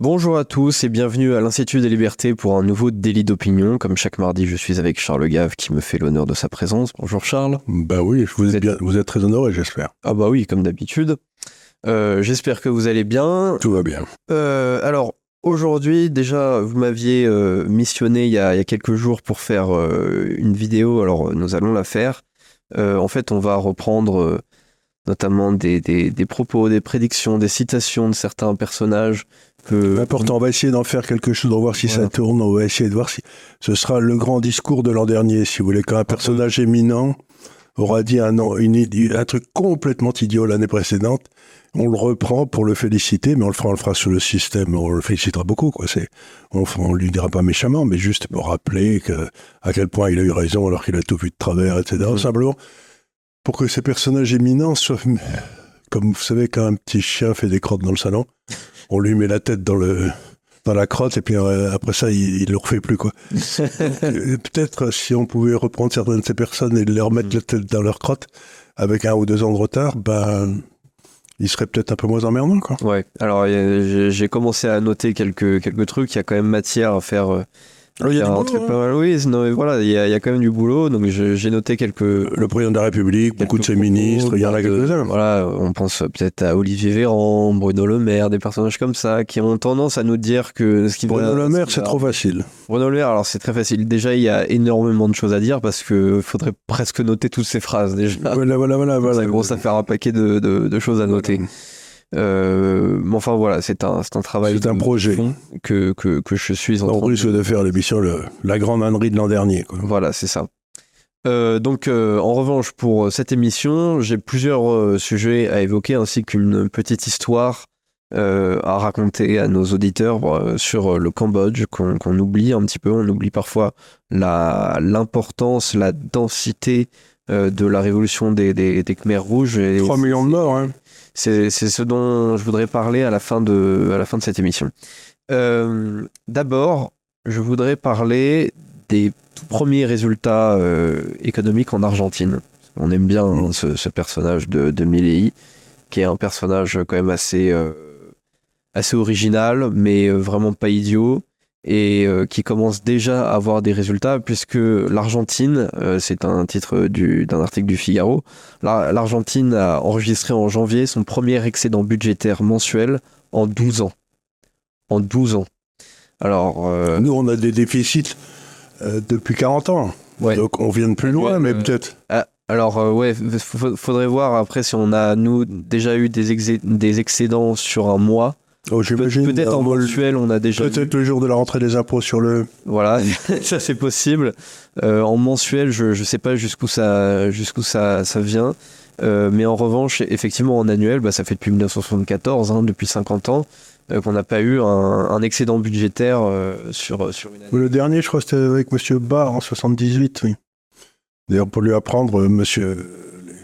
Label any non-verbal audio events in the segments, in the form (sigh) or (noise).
Bonjour à tous et bienvenue à l'Institut des libertés pour un nouveau délit d'opinion. Comme chaque mardi, je suis avec Charles Gave qui me fait l'honneur de sa présence. Bonjour Charles. Bah oui, vous êtes, bien, vous êtes très honoré, j'espère. Ah bah oui, comme d'habitude. Euh, j'espère que vous allez bien. Tout va bien. Euh, alors, aujourd'hui, déjà, vous m'aviez euh, missionné il y, a, il y, a, quelques jours pour faire une vidéo. Alors, nous allons la faire. en fait, on va reprendre notamment des, des, des, propos, des prédictions, des citations de certains personnages. Que... Important, on va essayer d'en faire quelque chose, de voir si voilà. ça tourne, on va essayer de voir si... Ce sera le grand discours de l'an dernier, si vous voulez, quand un personnage éminent aura dit un, une, un truc complètement idiot l'année précédente, on le reprend pour le féliciter, mais on le fera, on le fera sur le système, on le félicitera beaucoup, quoi. C'est, on, on lui dira pas méchamment, mais juste pour rappeler que, à quel point il a eu raison alors qu'il a tout vu de travers, etc. Mmh. Simplement, pour que ces personnages éminents soient, comme vous savez, quand un petit chien fait des crottes dans le salon, (laughs) on lui met la tête dans le dans la crotte et puis euh, après ça il, il le refait plus quoi. (laughs) Peut-être si on pouvait reprendre certaines de ces personnes et leur mettre la tête dans leur crotte avec un ou deux ans de retard, ben il serait peut-être un peu moins emmerdant quoi. Ouais. Alors j'ai commencé à noter quelques quelques trucs, il y a quand même matière à faire euh il y a, du boulot, hein. Oui, non, voilà, il y, a, il y, a, quand même du boulot. Donc j'ai noté quelques. Le président de la République, beaucoup de ses ministres, il y en a quelques-uns. Voilà, on pense peut-être à Olivier Véran, Bruno Le Maire, des personnages comme ça qui ont tendance à nous dire que ce qui Bruno Le Maire, c'est trop facile. Bruno Le Maire, alors c'est très facile. Déjà, il y a énormément de choses à dire parce que faudrait presque noter toutes ces phrases déjà. Voilà, voilà, voilà. voilà ça commence à faire un paquet de, de, de choses à noter. Euh, mais enfin voilà, c'est un, un travail. C'est un projet que, que, que je suis en On risque de... de faire l'émission La Grande Ânerie de l'an dernier. Quoi. Voilà, c'est ça. Euh, donc, euh, en revanche, pour cette émission, j'ai plusieurs euh, sujets à évoquer ainsi qu'une petite histoire euh, à raconter à nos auditeurs sur le Cambodge qu'on, oublie un petit peu. On oublie parfois la, l'importance, la densité de la révolution des, des, des Khmers rouges. Et 3 millions de morts, hein. C'est ce dont je voudrais parler à la fin de, à la fin de cette émission. Euh, D'abord, je voudrais parler des tout premiers résultats euh, économiques en Argentine. On aime bien hein, ce, personnage de, de Milei, qui est un personnage quand même assez, euh, assez original, mais vraiment pas idiot et euh, qui commence déjà à avoir des résultats puisque l'Argentine, euh, c'est un titre d'un article du Figaro, l'Argentine a enregistré en janvier son premier excédent budgétaire mensuel en 12 ans. En 12 ans. Alors, euh... Nous, on a des déficits euh, depuis 40 ans. Ouais. Donc on vient de plus loin, mais peut-être. Ah, alors, ouais, faudrait voir après si on a, nous, déjà eu des, des excédents sur un mois. Oh, Pe peut-être en mensuel, on a déjà. Peut-être le jour de la rentrée des impôts sur le. Voilà, (laughs) ça c'est possible. Euh, en mensuel, je ne sais pas jusqu'où ça, jusqu'où ça, ça vient. Euh, mais en revanche, effectivement, en annuel, bah, ça fait depuis 1974, hein, depuis 50 ans, euh, qu'on n'a pas eu un, un, excédent budgétaire sur, sur une année. Le dernier, je crois, c'était avec M. Barr en 78, oui. D'ailleurs, pour lui apprendre, monsieur, les,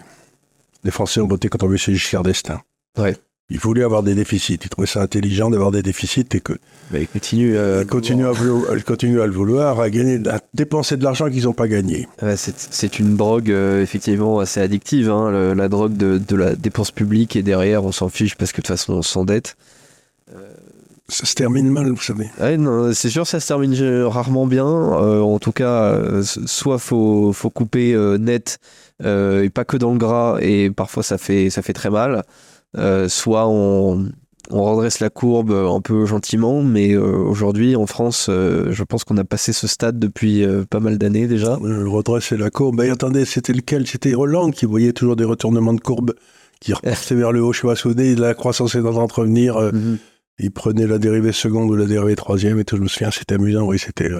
les Français ont voté contre M. Giscard d'Estaing. Ouais. Il voulait avoir des déficits. Il trouvait ça intelligent d'avoir des déficits et que. Mais il continue à, il continue à, vouloir, continue à le vouloir, à gagner, à dépenser de l'argent qu'ils n'ont pas gagné. Ouais, c'est une drogue euh, effectivement assez addictive, hein, le, la drogue de, de, la dépense publique et derrière on s'en fiche parce que de toute façon on s'endette. Euh... Ça se termine mal, vous savez. Ouais, c'est sûr, ça se termine rarement bien. Euh, en tout cas, euh, soit faut faut couper euh, net et pas que dans le gras et parfois ça fait ça fait très mal. Euh, soit on, on, redresse la courbe un peu gentiment, mais euh, aujourd'hui en France, euh, je pense qu'on a passé ce stade depuis pas mal d'années déjà. redresser la courbe, mais attendez, c'était lequel? C'était Hollande qui voyait toujours des retournements de courbe qui (laughs) repartaient vers le haut, je sais pas si la croissance est en train de revenir. Mm -hmm. Il prenait la dérivée seconde ou la dérivée troisième, et tout, je me souviens, c'était amusant, oui, c'était...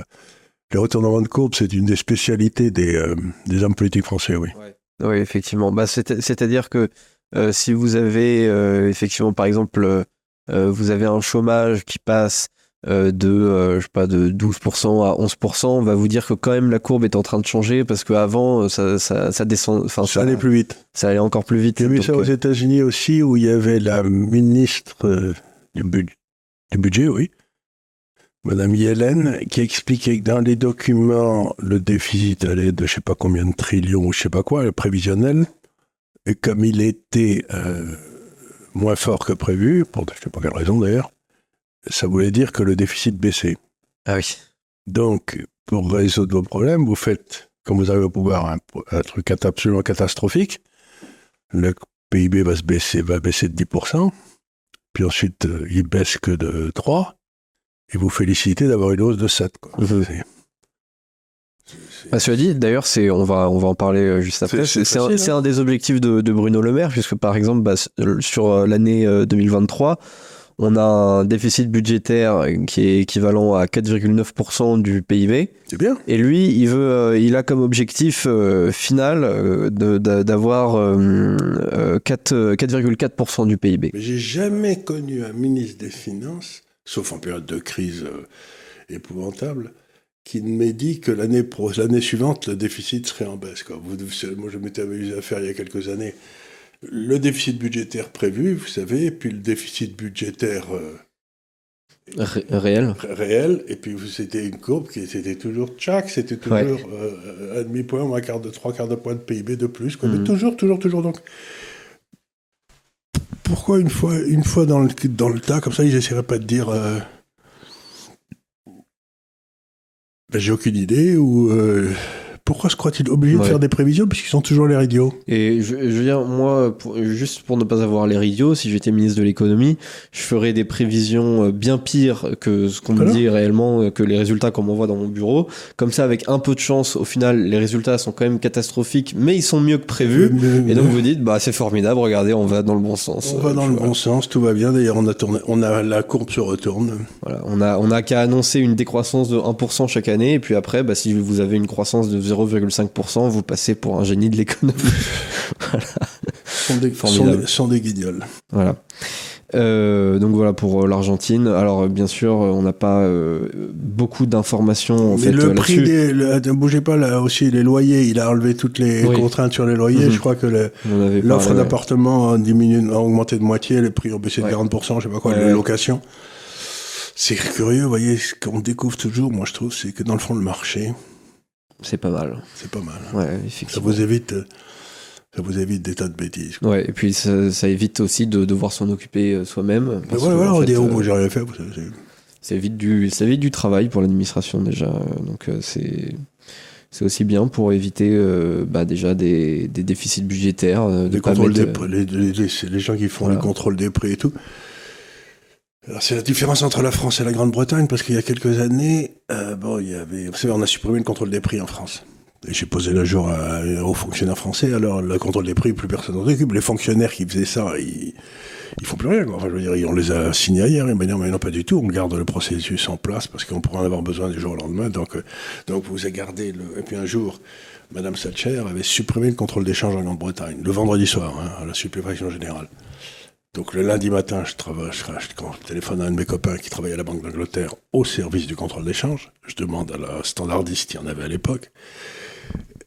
les retournements de courbe, c'est une des spécialités des, des hommes politiques français, oui. Ouais. Oui, effectivement. Bah, C'est-à-dire que euh, si vous avez euh, effectivement, par exemple, euh, vous avez un chômage qui passe de, je sais pas, de 12% à 11%, on va vous dire que quand même la courbe est en train de changer parce qu'avant, ça, ça, ça, descend. Ça, ça allait plus vite. Ça allait encore plus vite. J'ai vu ça aux États-Unis aussi où il y avait la ministre du, bud du budget, oui, Madame Yellen, qui expliquait que dans les documents, le déficit allait de je sais pas combien de trillions ou je sais pas quoi, le prévisionnel, et comme il était euh, moins fort que prévu, pour je ne sais pas quelle raison d'ailleurs, ça voulait dire que le déficit baissait. Ah oui. Donc, pour résoudre vos problèmes, vous faites, comme vous avez au pouvoir, un, un truc absolument catastrophique. Le PIB va se baisser, va baisser de 10%. Puis ensuite, euh, il baisse que de 3. Et vous félicitez d'avoir une hausse de 7. Quoi. Mhm. Bah, cela dit, d'ailleurs, c'est, on va, on va en parler euh, juste après. C'est- un, hein. un des objectifs de, de Bruno Le Maire, puisque par exemple, bah, s- sur euh, l'année euh, 2023, on a un déficit budgétaire qui est équivalent à 4,9% du PIB. C'est bien. Et lui, il veut, euh, il a comme objectif euh, final euh, d'avoir euh, euh, 4, euh, 4,4% du PIB. J'ai jamais connu un ministre des Finances, sauf en période de crise euh, épouvantable, qui ne m'ait dit que l'année l'année suivante, le déficit serait en baisse. Quoi. Vous, vous- moi, je m'étais amusé à faire il y a quelques années le déficit budgétaire prévu, vous savez, et puis le déficit budgétaire euh, Ré- réel. ré- réel, et puis c'était une courbe qui c'était toujours tchac, c'était toujours Ouais. euh, un demi-point ou un quart de trois quarts de point de PIB de plus. Quoi. Mais toujours, toujours, toujours. Donc, pourquoi une fois, une fois dans le, dans le tas, comme ça, ils essaieraient pas de dire euh, ben, j'ai aucune idée ou euh, pourquoi se croient-ils obligés de faire des prévisions puisqu'ils sont toujours l'air idiots Et je, je veux dire, moi, pour- juste pour ne pas avoir l'air idiot, si j'étais ministre de l'économie, je ferais des prévisions euh, bien pires que ce qu'on me dit réellement, euh, que les résultats qu'on m'envoie dans mon bureau. Comme ça, avec un peu de chance, au final, les résultats sont quand même catastrophiques, mais ils sont mieux que prévu. Mais- Et donc vous dites, bah c'est formidable, regardez, on va dans le bon sens. on va dans le vois. bon sens, tout va bien. D'ailleurs, on a tourné, on a la courbe se retourne. Voilà, on a, on a qu'à annoncer une décroissance de 1% chaque année, et puis après, bah, si vous avez une croissance de 0,5%, vous passez pour un génie de l'économie. (laughs) Sont des, sont des, sont des guignols. Voilà. Euh, donc voilà pour euh, l'Argentine. Alors euh, bien sûr, on n'a pas euh, beaucoup d'informations en Mais fait le prix des. le- ne bougez pas là aussi, les loyers, il a enlevé toutes les Oui. contraintes sur les loyers. Mhm. Je crois que l'offre d'appartements a diminué, a augmenté de moitié, les prix ont baissé de Ouais. 40%, je sais pas quoi, Ouais, les locations. C'est curieux, vous voyez, ce qu'on découvre toujours, moi je trouve, c'est que dans le fond, le marché, C'est pas mal. c'est pas mal. hein. Ouais, Ça vous évite, euh, ça vous évite des tas de bêtises. Ouais, et puis ça, ça évite aussi de devoir s'en occuper euh, soi-même. Mais voilà, on dit, oh, moi j'ai rien fait. ça évite du, ça évite du travail pour l'administration déjà. Donc euh, c'est, c'est aussi bien pour éviter euh, bah, déjà des, des déficits budgétaires. euh, de Les pas contrôles mettre- des prix, les, les- les- c'est les gens qui font Voilà. les contrôles des prix et tout. C'est la différence entre la France et la Grande-Bretagne parce qu'il y a quelques années, euh, bon, il y avait, on a supprimé le contrôle des prix en France. J'ai posé le jour aux fonctionnaires français. Alors le contrôle des prix, plus personne n'en occupe. Les fonctionnaires qui faisaient ça, ils, ils font plus rien. Enfin, je veux dire, on les a signés hier. Ils m'ont dit non, mais non, pas du tout. On garde le processus en place parce qu'on pourrait en avoir besoin du jour au lendemain. Donc, euh, vous avez gardé le. Et puis un jour, Madame Thatcher avait supprimé le contrôle d'échange en Grande-Bretagne le vendredi soir hein, à la sublévation générale. Donc le lundi matin, je travaille, je, quand je téléphone à un de mes copains qui travaille à la Banque d'Angleterre au service du contrôle d'échange. Je demande à la standardiste, il y en avait à l'époque,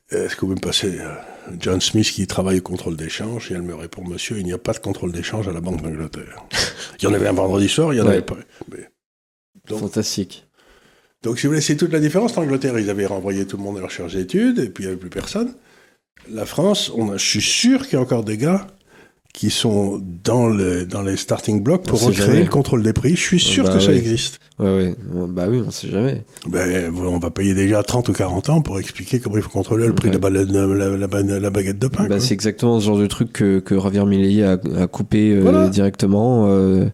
est-ce que vous me passez euh, John Smith qui travaille au contrôle d'échange? Et elle me répond, monsieur, il n'y a pas de contrôle d'échange à la Banque d'Angleterre. il y en avait un vendredi soir, il y en Ouais. avait pas. Mais- donc, Fantastique. donc, si vous voulez, c'est toute la différence. En Angleterre, ils avaient renvoyé tout le monde à leur charge d'études, et puis il n'y avait plus personne. La France, on a, je suis sûr qu'il y a encore des gars qui sont dans, le, dans les starting blocks pour recréer jamais. le contrôle des prix. Je suis sûr Bah que ça existe. Ouais, ouais. Bah oui, on sait jamais. Ben, on va payer déjà 30 ou 40 ans pour expliquer comment il faut contrôler le prix de la, ba- la- la- la ba- la baguette de pain. Bah, c'est exactement ce genre de truc que, que Javier Milei a, a coupé euh, Voilà. directement. euh,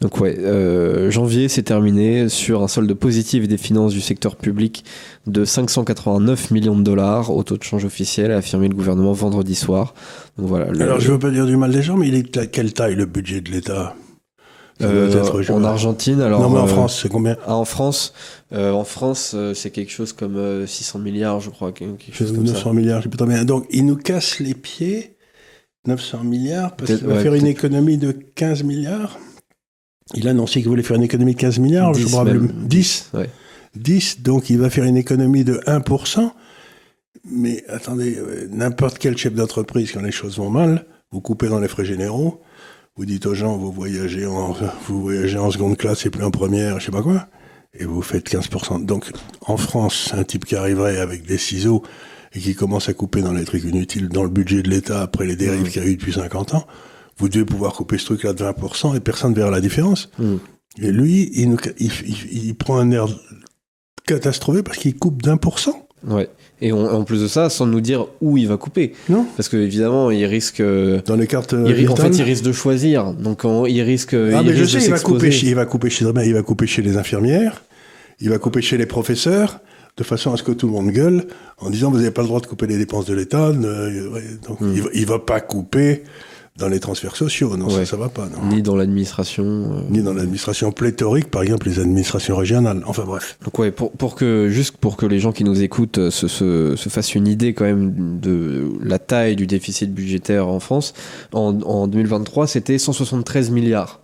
donc ouais, euh, janvier s'est terminé sur un solde positif des finances du secteur public de 589 millions de dollars au taux de change officiel, a affirmé le gouvernement vendredi soir. Donc voilà. le- Alors, je veux pas dire du mal des gens, mais il est à quelle taille le budget de l'État? Euh, je en. Argentine, alors. Non, mais en euh, France, c'est combien? ah, en France, euh, en France, c'est quelque chose comme euh, 600 milliards, je crois, quelque chose comme 900 ça. milliards, je sais pas bien. Donc, il nous casse les pieds, 900 milliards, parce qu'il va ouais, faire une économie de 15 milliards. Il a annoncé qu'il voulait faire une économie de 15 milliards, je 10 me rappelle. même. 10 Ouais. 10, donc il va faire une économie de 1%. Mais attendez, euh, n'importe quel chef d'entreprise, quand les choses vont mal, vous coupez dans les frais généraux, vous dites aux gens, vous voyagez en, vous voyagez en seconde classe et plus en première, je sais pas quoi, et vous faites 15%. Donc, en France, un type qui arriverait avec des ciseaux et qui commence à couper dans les trucs inutiles dans le budget de l'État après les dérives qu'il y a eu depuis 50 ans, vous devez pouvoir couper ce truc-là de 20% et personne ne verra la différence. Mhm. Et lui, il, nous- il- il- il prend un air catastrophé parce qu'il coupe d'un pour cent. Ouais. Et on- en plus de ça, sans nous dire où il va couper. Non Parce que évidemment, il risque. euh, Dans les cartes il en fait, il risque de choisir. Donc, il risque. Ah, il mais je risque sais, il va, couper chez, il, va couper chez, il va couper chez les infirmières, il va couper chez les professeurs, de façon à ce que tout le monde gueule en disant vous n'avez pas le droit de couper les dépenses de l'État. ouais, Donc Hmm. il, va, il va pas couper dans les transferts sociaux. Non, ça, Ouais. ça va pas. Non. Ni dans l'administration. euh. Ni dans l'administration pléthorique, par exemple les administrations régionales. Enfin bref. Donc ouais, pour, pour que juste pour que les gens qui nous écoutent euh, se, se, se fassent une idée quand même de la taille du déficit budgétaire en France, en, en 2023 c'était 173 milliards.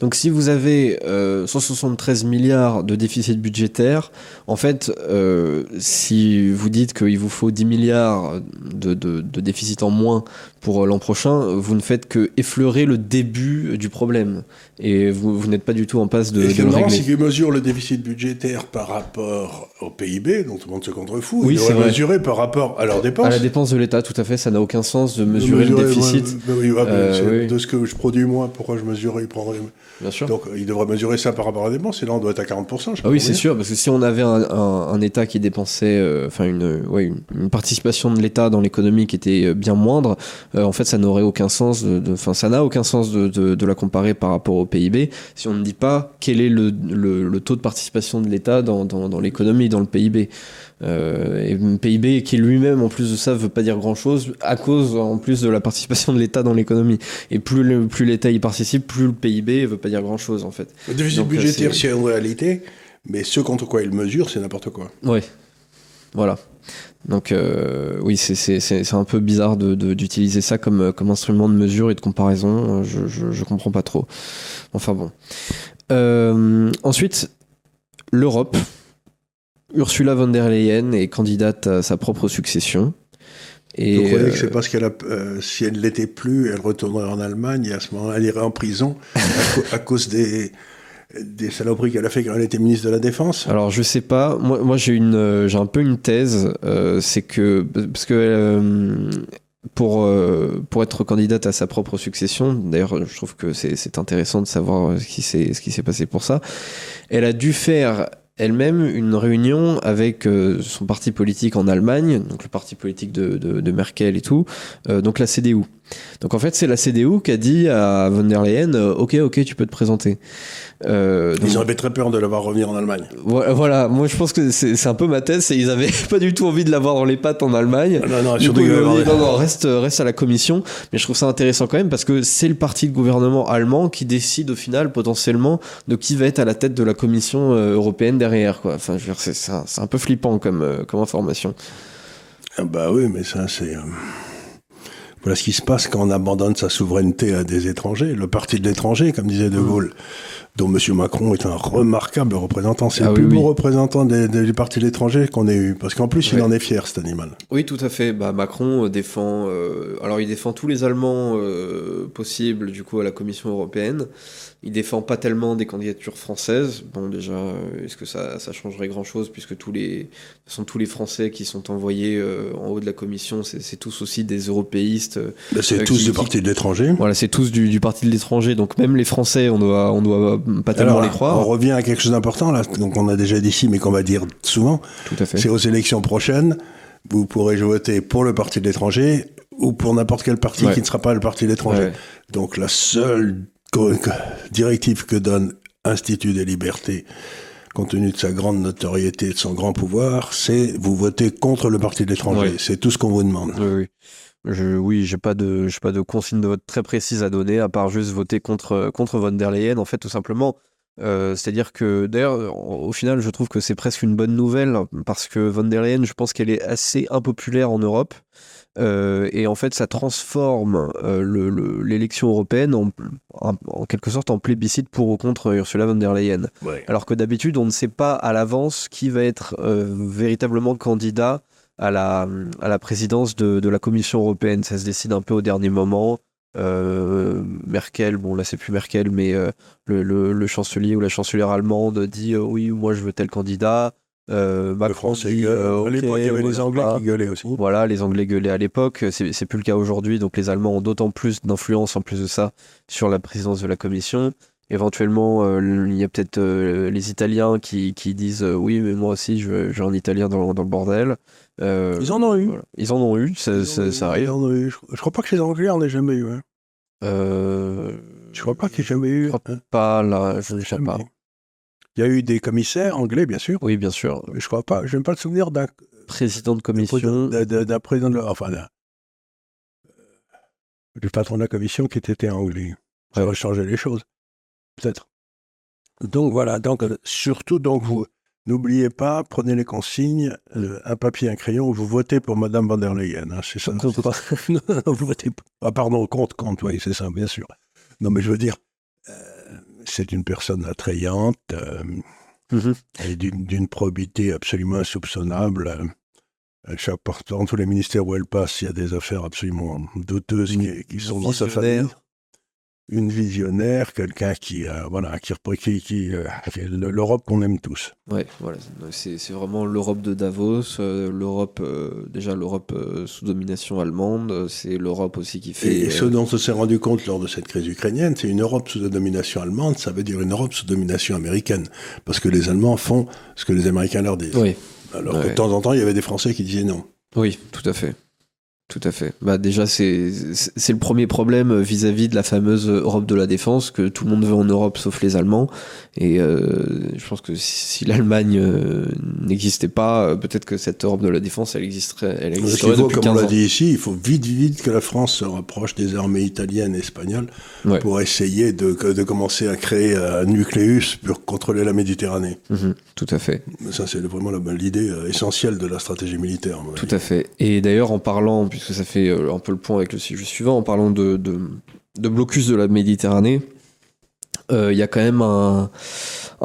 Donc si vous avez euh, 173 milliards de déficit budgétaire, en fait, euh, si vous dites qu'il vous faut 10 milliards de, de, de déficit en moins pour l'an prochain, vous ne faites que effleurer le début du problème. Et vous, vous n'êtes pas du tout en passe de, de le régler. c'est qu'il mesure le déficit budgétaire par rapport au PIB, dont tout le monde se contrefout. Oui, il c'est mesurer par rapport à leurs dépenses. À la dépense de l'État, tout à fait, ça n'a aucun sens de mesurer le déficit. oui, Euh, oui. De ce que je produis moi, pourquoi je mesurerais, il prendrait. Bien sûr. Donc il devrait mesurer ça par rapport à la dépense, et là on doit être à 40%. Je Ah oui, c'est sûr, parce que si on avait un, un- un État qui dépensait, euh, enfin une, ouais, une, une participation de l'État dans l'économie qui était euh, bien moindre, euh, en fait, ça n'aurait aucun sens. Enfin, ça n'a aucun sens de, de- de la comparer par rapport au PIB si on ne dit pas quel est le, le- le taux de participation de l'État dans, dans- dans l'économie, dans le PIB. Euh, et PIB qui lui-même, en plus de ça, veut pas dire grand-chose à cause, en plus de la participation de l'État dans l'économie. Et plus le- plus l'État y participe, plus le PIB veut pas dire grand-chose en fait. Le déficit Donc, euh, budgétaire, c'est- une réalité, mais ce contre quoi il mesure, c'est n'importe quoi. Ouais. Voilà. Donc euh, oui, c'est- c'est c'est- un peu bizarre de- de- d'utiliser ça comme, comme instrument de mesure et de comparaison. Je, je, je comprends pas trop. Enfin bon. Euh, ensuite, l'Europe. Ursula von der Leyen est candidate à sa propre succession. Et Vous croyez euh, que c'est parce qu'elle a, euh, si elle ne l'était plus, elle retournerait en Allemagne et à ce moment-là, elle irait en prison à, cause des, des saloperies qu'elle a fait quand elle était ministre de la Défense? Alors je sais pas, moi, moi j'ai une euh, j'ai un peu une thèse, euh, c'est que parce que euh, pour euh, pour être candidate à sa propre succession, d'ailleurs je trouve que c'est intéressant de savoir euh, ce qui s'est passé pour ça. Elle a dû faire elle-même une réunion avec euh, son parti politique en Allemagne, donc le parti politique de, Merkel et tout, euh, donc la CDU. Donc en fait c'est la CDU qui a dit à von der Leyen, euh, ok ok tu peux te présenter. Euh, donc- Ils avaient très peur de la voir revenir en Allemagne. voilà, moi je pense que c'est un peu ma thèse, c'est ils avaient (laughs) pas du tout envie de l'avoir dans les pattes en Allemagne. Non, non, surtout coup, dit, non, non, reste, reste à la commission. Mais je trouve ça intéressant quand même parce que c'est le parti de gouvernement allemand qui décide au final potentiellement de qui va être à la tête de la commission euh, européenne derrière. Quoi. Enfin, je veux dire, c'est un, un peu flippant comme, euh, comme information. Ah bah oui, mais ça, c'est. Voilà ce qui se passe quand on abandonne sa souveraineté à des étrangers. Le parti de l'étranger, comme disait. De Gaulle, dont M. Macron est un remarquable représentant. C'est Ah le oui, plus beau oui. représentant des- des- du parti de l'étranger qu'on ait eu. Parce qu'en plus, il en est fier, cet animal. Oui, tout à fait. Bah, Macron euh, défend. euh, alors, il défend tous les Allemands euh, possibles, du coup, à la Commission européenne. Il défend pas tellement des candidatures françaises. Bon, déjà, euh, est-ce que ça, ça changerait grand-chose puisque tous les, façon, tous les Français qui sont envoyés euh, en haut de la Commission, c'est tous aussi des européistes. euh, Là, C'est Euh, tous qui- du parti de l'étranger. Voilà, c'est tous du, du parti de l'étranger. Donc, même les Français, on doit, on doit pas tellement Alors, les croire. on revient à quelque chose d'important, là, donc on a déjà dit ici, mais qu'on va dire souvent. Tout à fait. C'est aux élections prochaines, vous pourrez voter pour le parti de l'étranger ou pour n'importe quel parti Ouais. qui ne sera pas le parti de l'étranger. Ouais. Donc la seule directive que donne Institut des libertés, compte tenu de sa grande notoriété, de son grand pouvoir, c'est vous votez contre le parti de l'étranger. C'est tout ce qu'on vous demande. Oui, oui. Je, oui, j'ai pas de, j'ai pas de consigne de vote très précise à donner, à part juste voter contre, contre von der Leyen, en fait, tout simplement. Euh, C'est-à-dire que, d'ailleurs, au final, je trouve que c'est presque une bonne nouvelle, parce que von der Leyen, je pense qu'elle est assez impopulaire en Europe. Euh, et en fait, ça transforme euh, le- le- l'élection européenne en, en, en quelque sorte en plébiscite pour ou contre Ursula von der Leyen. Alors que d'habitude, on ne sait pas à l'avance qui va être euh, véritablement candidat à la, à la présidence de, de la Commission européenne. Ça se décide un peu au dernier moment. Euh, Merkel, bon là c'est plus Merkel, mais euh, le, le- le chancelier ou la chancelière allemande dit euh, oui, moi je veux tel candidat. Euh, Macron Le français dit, euh, à l'époque, il y avait les Anglais qui gueulaient aussi. Voilà, les Anglais gueulaient à l'époque, c'est plus le cas aujourd'hui, donc les Allemands ont d'autant plus d'influence en plus de ça sur la présidence de la Commission. Éventuellement, euh, il y a peut-être euh, les Italiens qui, qui disent euh, oui, mais moi aussi, veux un Italien dans, dans le bordel. Ils en ont eu. voilà. Ils en ont eu, ça, Ils en ça- ont eu, ça ils arrive. en ont eu. Je, je crois pas que les Anglais en aient jamais eu. hein. Je crois pas qu'il y ait jamais eu. Je crois hein. pas là, je ne sais Jamais. pas. Il y a eu des commissaires anglais, bien sûr. Oui, bien sûr. Mais je crois pas. Je n'ai pas le souvenir d'un Président de commission. d'un- président de enfin d'un euh, du patron de la commission qui était anglais. Ça aurait changé les choses, peut-être. Donc voilà. Donc euh, surtout, donc vous n'oubliez pas, prenez les consignes, euh, un papier, un crayon. Vous votez pour Madame van der Leyen. hein, c'est ça. Pas. (laughs) non, vous votez. pas. Ah pardon, contre, contre. Oui, c'est ça, bien sûr. Non, mais je veux dire, euh, c'est une personne attrayante. euh, Mhm. et d'une probité absolument insoupçonnable. Euh, chaque dans tous les ministères où elle passe, il y a des affaires absolument douteuses qui, qui sont dans sa famille. Une visionnaire, quelqu'un qui, euh, voilà, qui, repre- qui, qui, euh, l'Europe qu'on aime tous. Ouais, voilà, c'est vraiment l'Europe de Davos, euh, l'Europe déjà l'Europe sous domination allemande, c'est l'Europe aussi qui fait. Et, ce dont on s'est rendu compte lors de cette crise ukrainienne, c'est une Europe sous domination allemande, ça veut dire une Europe sous domination américaine. Parce que les Allemands font ce que les Américains leur disent. Oui, Alors que de temps en temps, il y avait des Français qui disaient non. oui, tout à fait. Tout à fait. Bah déjà, c'est le premier problème vis-à-vis de la fameuse Europe de la défense que tout le monde veut en Europe sauf les Allemands. Et euh, je pense que si, l'Allemagne euh, n'existait pas, euh, peut-être que cette Europe de la défense, elle existerait, elle Parce existerait faut, depuis comme on 15 l'a dit ici, il faut vite, vite que la France se rapproche des armées italiennes et espagnoles Ouais. pour essayer de, de commencer à créer un nucléus pour contrôler la Méditerranée. Mhm, tout à fait. Ça, c'est vraiment l'idée euh, essentielle de la stratégie militaire. Tout à fait. Et d'ailleurs, en parlant, puisque ça fait euh, un peu le point avec le sujet suivant, en parlant de, blocus de la Méditerranée, il y a quand même un,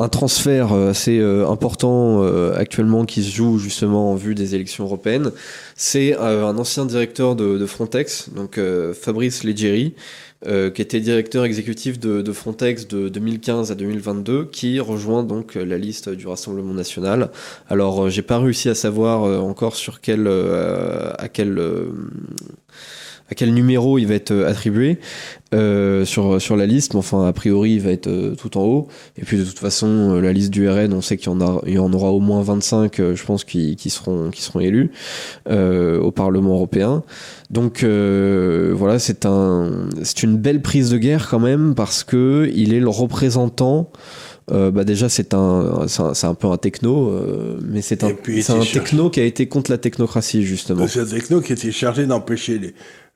transfert euh, assez euh, important euh, actuellement qui se joue justement en vue des élections européennes. C'est euh, un ancien directeur de, Frontex, donc euh, Fabrice Leggeri, euh, qui était directeur exécutif de, Frontex de 2015 à 2022, qui rejoint donc euh, la liste du Rassemblement national. Alors, euh, j'ai pas réussi à savoir euh, encore sur quel, euh, à quel, euh, à quel numéro il va être euh, attribué euh, sur sur la liste, mais enfin a priori il va être euh, tout en haut. Et puis de toute façon, euh, la liste du RN, on sait qu'il y en a, il y en aura au moins 25, euh, je pense, qui, qui seront qui seront élus euh, au Parlement européen. Donc euh, voilà, c'est un, c'est une belle prise de guerre quand même parce que il est le représentant. Euh, bah déjà c'est un c'est un, un peu un techno euh, mais c'est un un techno qui a été contre la technocratie justement C'est un techno qui était chargé d'empêcher les,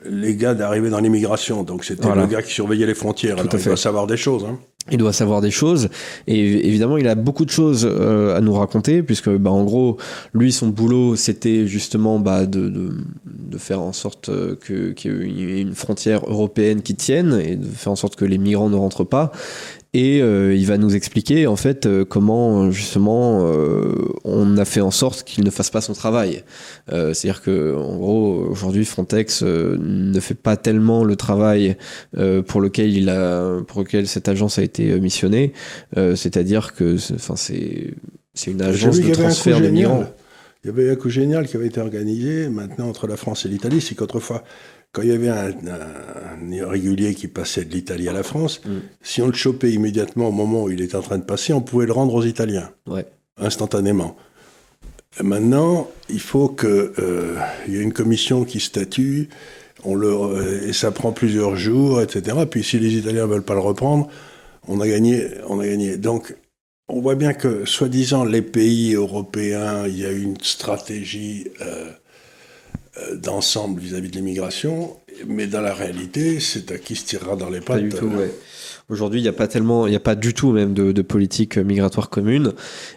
les gars d'arriver dans l'immigration. Donc c'était Voilà. le gars qui surveillait les frontières. Tout Alors à il fait. doit savoir des choses. Hein. il doit savoir des choses et évidemment il a beaucoup de choses euh, à nous raconter puisque bah, en gros lui son boulot c'était justement bah, de, de, de faire en sorte euh, que qu'il y ait une frontière européenne qui tienne et de faire en sorte que les migrants ne rentrent pas et euh, il va nous expliquer en fait euh, comment justement euh, on a fait en sorte qu'il ne fasse pas son travail. Euh, C'est-à-dire que en gros aujourd'hui Frontex euh, ne fait pas tellement le travail euh, pour lequel il a pour lequel cette agence a été missionnée. Euh, C'est-à-dire que enfin c'est c'est une agence de qu'il y avait un coup transfert de migrants. Il y avait un coup génial qui avait été organisé maintenant entre la France et l'Italie. C'est qu'autrefois, quand il y avait un, un irrégulier qui passait de l'Italie à la France, Mm. si on le chopait immédiatement au moment où il était en train de passer, on pouvait le rendre aux Italiens. Ouais. instantanément. Et maintenant, il faut que euh, y ait une commission qui statue, on le, euh, et ça prend plusieurs jours, etc. Puis si les Italiens veulent pas le reprendre, on a gagné, on a gagné. Donc, on voit bien que, soi-disant, les pays européens, il y a une stratégie euh, d'ensemble vis-à-vis de l'immigration, mais dans la réalité, c'est à qui se tirera dans les Pas pattes. du tout, ouais. Aujourd'hui, il n'y a pas tellement, il n'y a pas du tout même de, de politique migratoire commune.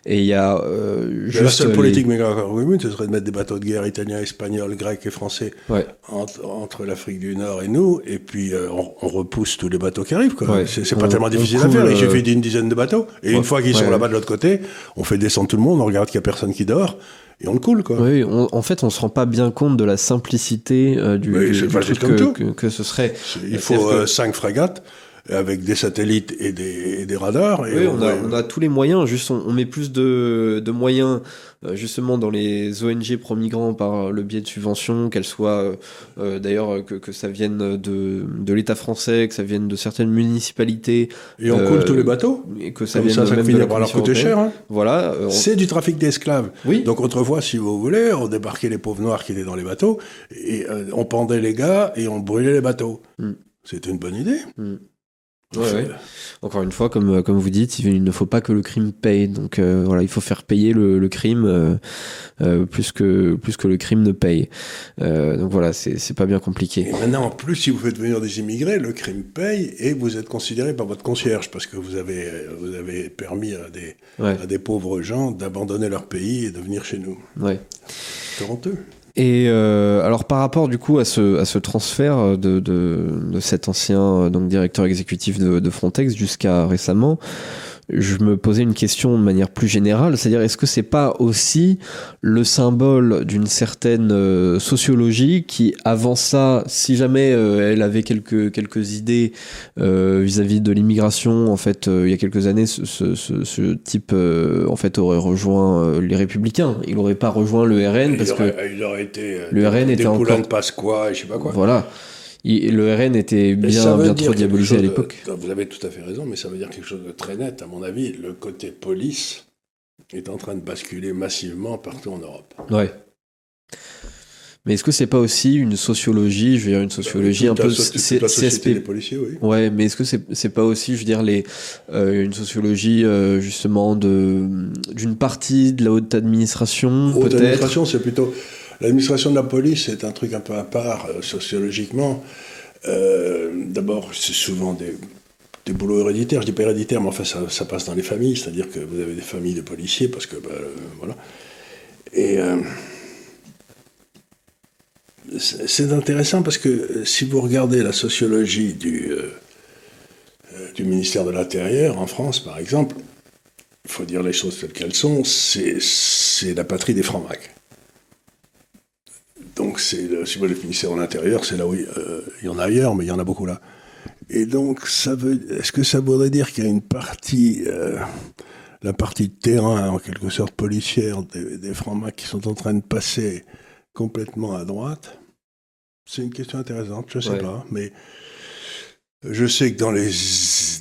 Et il y a euh, juste la seule les- politique migratoire commune, ce serait de mettre des bateaux de guerre italiens, espagnols, grecs et français Ouais. entre, entre l'Afrique du Nord et nous, et puis euh, on, on repousse tous les bateaux qui arrivent. quoi. Ouais. C'est c'est pas On- tellement difficile à faire. Il euh, suffit d'une dizaine de bateaux, et Ouais. une fois qu'ils sont là-bas de l'autre côté, on fait descendre tout le monde, on regarde qu'il y a personne qui dort, et on le coule. Quoi. Oui, on- en fait, on se rend pas bien compte de la simplicité euh, du, du- truc que, que, que ce serait. Il faut que- euh, cinq frégates avec des satellites et des, et des radars. Et Oui, on a, ouais. on a tous les moyens, juste on, on met plus de, de moyens justement dans les ONG pro-migrants par le biais de subventions, qu'elles soient d'ailleurs que, que, ça vienne de, de l'État français, que ça vienne de certaines municipalités. Et on coule tous les bateaux. Et que ça vienne ça, ça finit par leur coûter cher. Hein. Voilà. C'est du trafic d'esclaves. Oui. Donc autrefois, si vous voulez, on débarquait les pauvres noirs qui étaient dans les bateaux, et on pendait les gars et on brûlait les bateaux. Mm. C'était une bonne idée. Mm. Ouais, Encore une fois, comme, comme vous dites, il ne faut pas que le crime paye. Donc euh, voilà, il faut faire payer le, le crime euh, euh, plus, que, plus que le crime ne paye. donc voilà, c'est pas bien compliqué. Et maintenant, en plus, si vous faites venir des immigrés, le crime paye et vous êtes considéré par votre concierge parce que vous avez, vous avez permis à des, à des pauvres gens d'abandonner leur pays et de venir chez nous. Ouais. C'est honteux. Et euh, alors par rapport du coup à ce, à ce transfert de, de, cet ancien euh, donc directeur exécutif de, de Frontex jusqu'à récemment, je me posais une question de manière plus générale, c'est-à-dire est-ce que c'est pas aussi le symbole d'une certaine euh, sociologie qui, avant ça, si jamais euh, elle avait quelques quelques idées euh, vis-à-vis de l'immigration, en fait, il y a quelques années, ce, ce, ce type, en fait, aurait rejoint les Républicains. Il n'aurait pas rejoint le RN parce aurait, que il aurait été le RN était encore Pasqua, je sais pas quoi. Voilà le RN était bien, bien trop diabolisé à l'époque. Vous avez tout à fait raison, mais ça veut dire quelque chose de très net. À mon avis, le côté police est en train de basculer massivement partout en Europe. Ouais. Mais est-ce que c'est pas aussi une sociologie, je veux dire une sociologie un peu CSP des policiers, oui. Ouais, mais est-ce que c'est c'est pas aussi, je veux dire les euh, une sociologie euh, justement de d'une partie de la haute administration Haute administration, c'est plutôt L'administration de la police est un truc un peu à part euh, sociologiquement. Euh, d'abord, c'est souvent des, boulots héréditaires. Je dis pas héréditaires, mais enfin, ça, passe dans les familles. C'est-à-dire que vous avez des familles de policiers, parce que, bah, euh, voilà. Et c'est intéressant parce que si vous regardez la sociologie du, du ministère de l'Intérieur en France, par exemple, il faut dire les choses telles qu'elles sont, c'est la patrie des francs-macs. Donc, le, si vous voulez, ministère de l'Intérieur, c'est là où euh, il y en a ailleurs, mais il y en a beaucoup là. Et donc, ça veut, est-ce que ça voudrait dire qu'il y a une partie, euh, la partie de terrain, en quelque sorte policière, des, des francs-macs qui sont en train de passer complètement à droite? C'est une question intéressante, je ne sais pas, mais je sais que dans les,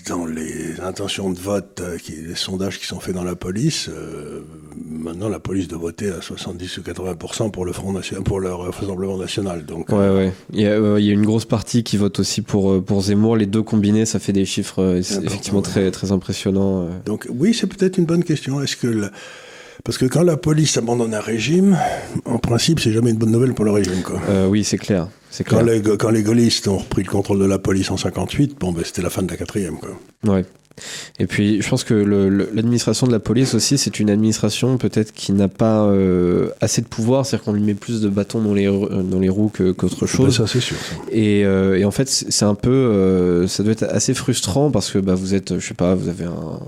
dans les intentions de vote, euh, qui, les sondages qui sont faits dans la police, euh, maintenant la police doit voter à 70 ou 80% pour le Front National, pour le Rassemblement National. Donc, ouais, ouais. Il y, a, il y, a, une grosse partie qui vote aussi pour, euh, pour Zemmour. Les deux combinés, ça fait des chiffres effectivement très, très impressionnants. Donc oui, c'est peut-être une bonne question. Est-ce que parce que quand la police abandonne un régime, en principe, c'est jamais une bonne nouvelle pour le régime. Quoi. Euh, oui, c'est clair. Quand les, quand les gaullistes ont repris le contrôle de la police en 58, bon, ben, c'était la fin de la quatrième. Quoi. Ouais. Et puis, je pense que l'administration de la police aussi, c'est une administration peut-être qui n'a pas euh, assez de pouvoir, c'est-à-dire qu'on lui met plus de bâtons dans les, dans les roues qu'autre chose. ça, c'est sûr. Et, euh, et, en fait, c'est un peu, euh, ça doit être assez frustrant parce que bah, vous êtes, je sais pas, vous avez un,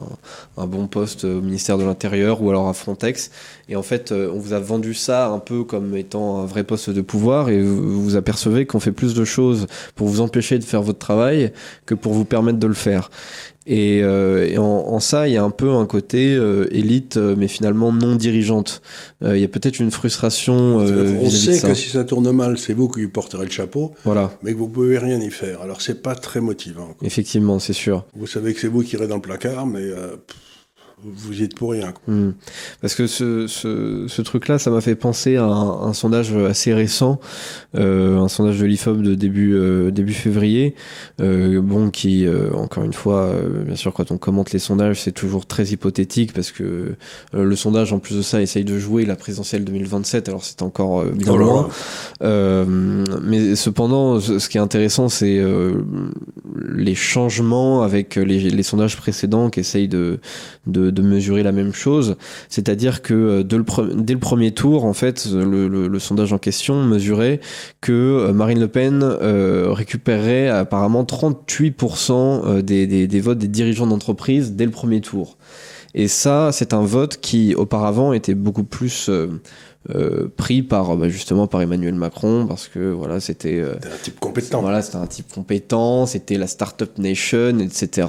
un bon poste au ministère de l'Intérieur ou alors à Frontex, et en fait, on vous a vendu ça un peu comme étant un vrai poste de pouvoir, et vous vous apercevez qu'on fait plus de choses pour vous empêcher de faire votre travail que pour vous permettre de le faire. Et, euh, et en, en, ça, il y a un peu un côté euh, élite, euh, mais finalement non dirigeante. Euh, il y a peut-être une frustration. on sait que si ça tourne mal, c'est vous qui porterez le chapeau. Voilà. Mais que vous pouvez rien y faire. Alors c'est pas très motivant. Quoi. Effectivement, c'est sûr. Vous savez que c'est vous qui irez dans le placard, mais vous y êtes pour rien. Hmm. Parce que ce, ce, ce truc-là, ça m'a fait penser à un, un sondage assez récent, euh, un sondage de l'IFOP de début, euh, début février, euh, bon, qui, euh, encore une fois, euh, bien sûr, quand on commente les sondages, c'est toujours très hypothétique parce que euh, le sondage, en plus de ça, essaye de jouer la présidentielle 2027, alors c'est encore bien oh loin. mais cependant, ce, qui est intéressant, c'est les changements avec les, les sondages précédents qui essayent de, de de, mesurer la même chose. C'est-à-dire que euh, dès le premier tour, en fait, le, sondage en question mesurait que euh, Marine Le Pen euh, récupérerait apparemment 38% des, des, votes des dirigeants d'entreprise dès le premier tour. Et ça, c'est un vote qui auparavant était beaucoup plus pris par bah, justement par Emmanuel Macron parce que voilà c'était un type compétent. Voilà, c'était un type compétent, c'était la startup nation, etc.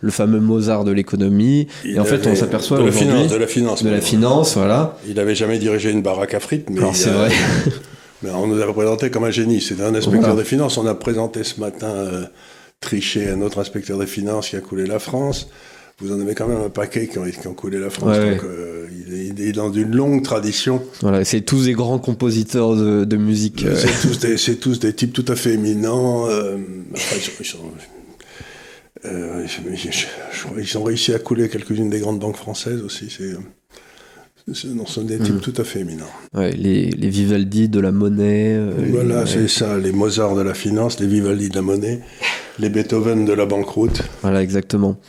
Le fameux Mozart de l'économie. Et en fait, on s'aperçoit aujourd'hui de la finance, de la finance, voilà. Il n'avait jamais dirigé une baraque à frites, mais c'est vrai. (laughs) mais on nous a présenté comme un génie. C'était un inspecteur des finances. On a présenté ce matin Trichet, un autre inspecteur des finances qui a coulé la France vous en avez quand même un paquet qui ont, qui ont coulé la France. donc, euh, il, est, dans une longue tradition. Voilà, c'est tous des grands compositeurs de, musique. Euh. C'est tous, des types tout à fait éminents. Euh, ils, ont réussi à couler quelques-unes des grandes banques françaises aussi. Ce sont des types mm. tout à fait éminents. les, les, Vivaldi de la monnaie. voilà, c'est ça, les Mozart de la finance, les Vivaldi de la monnaie, les Beethoven de la banqueroute. Voilà, exactement.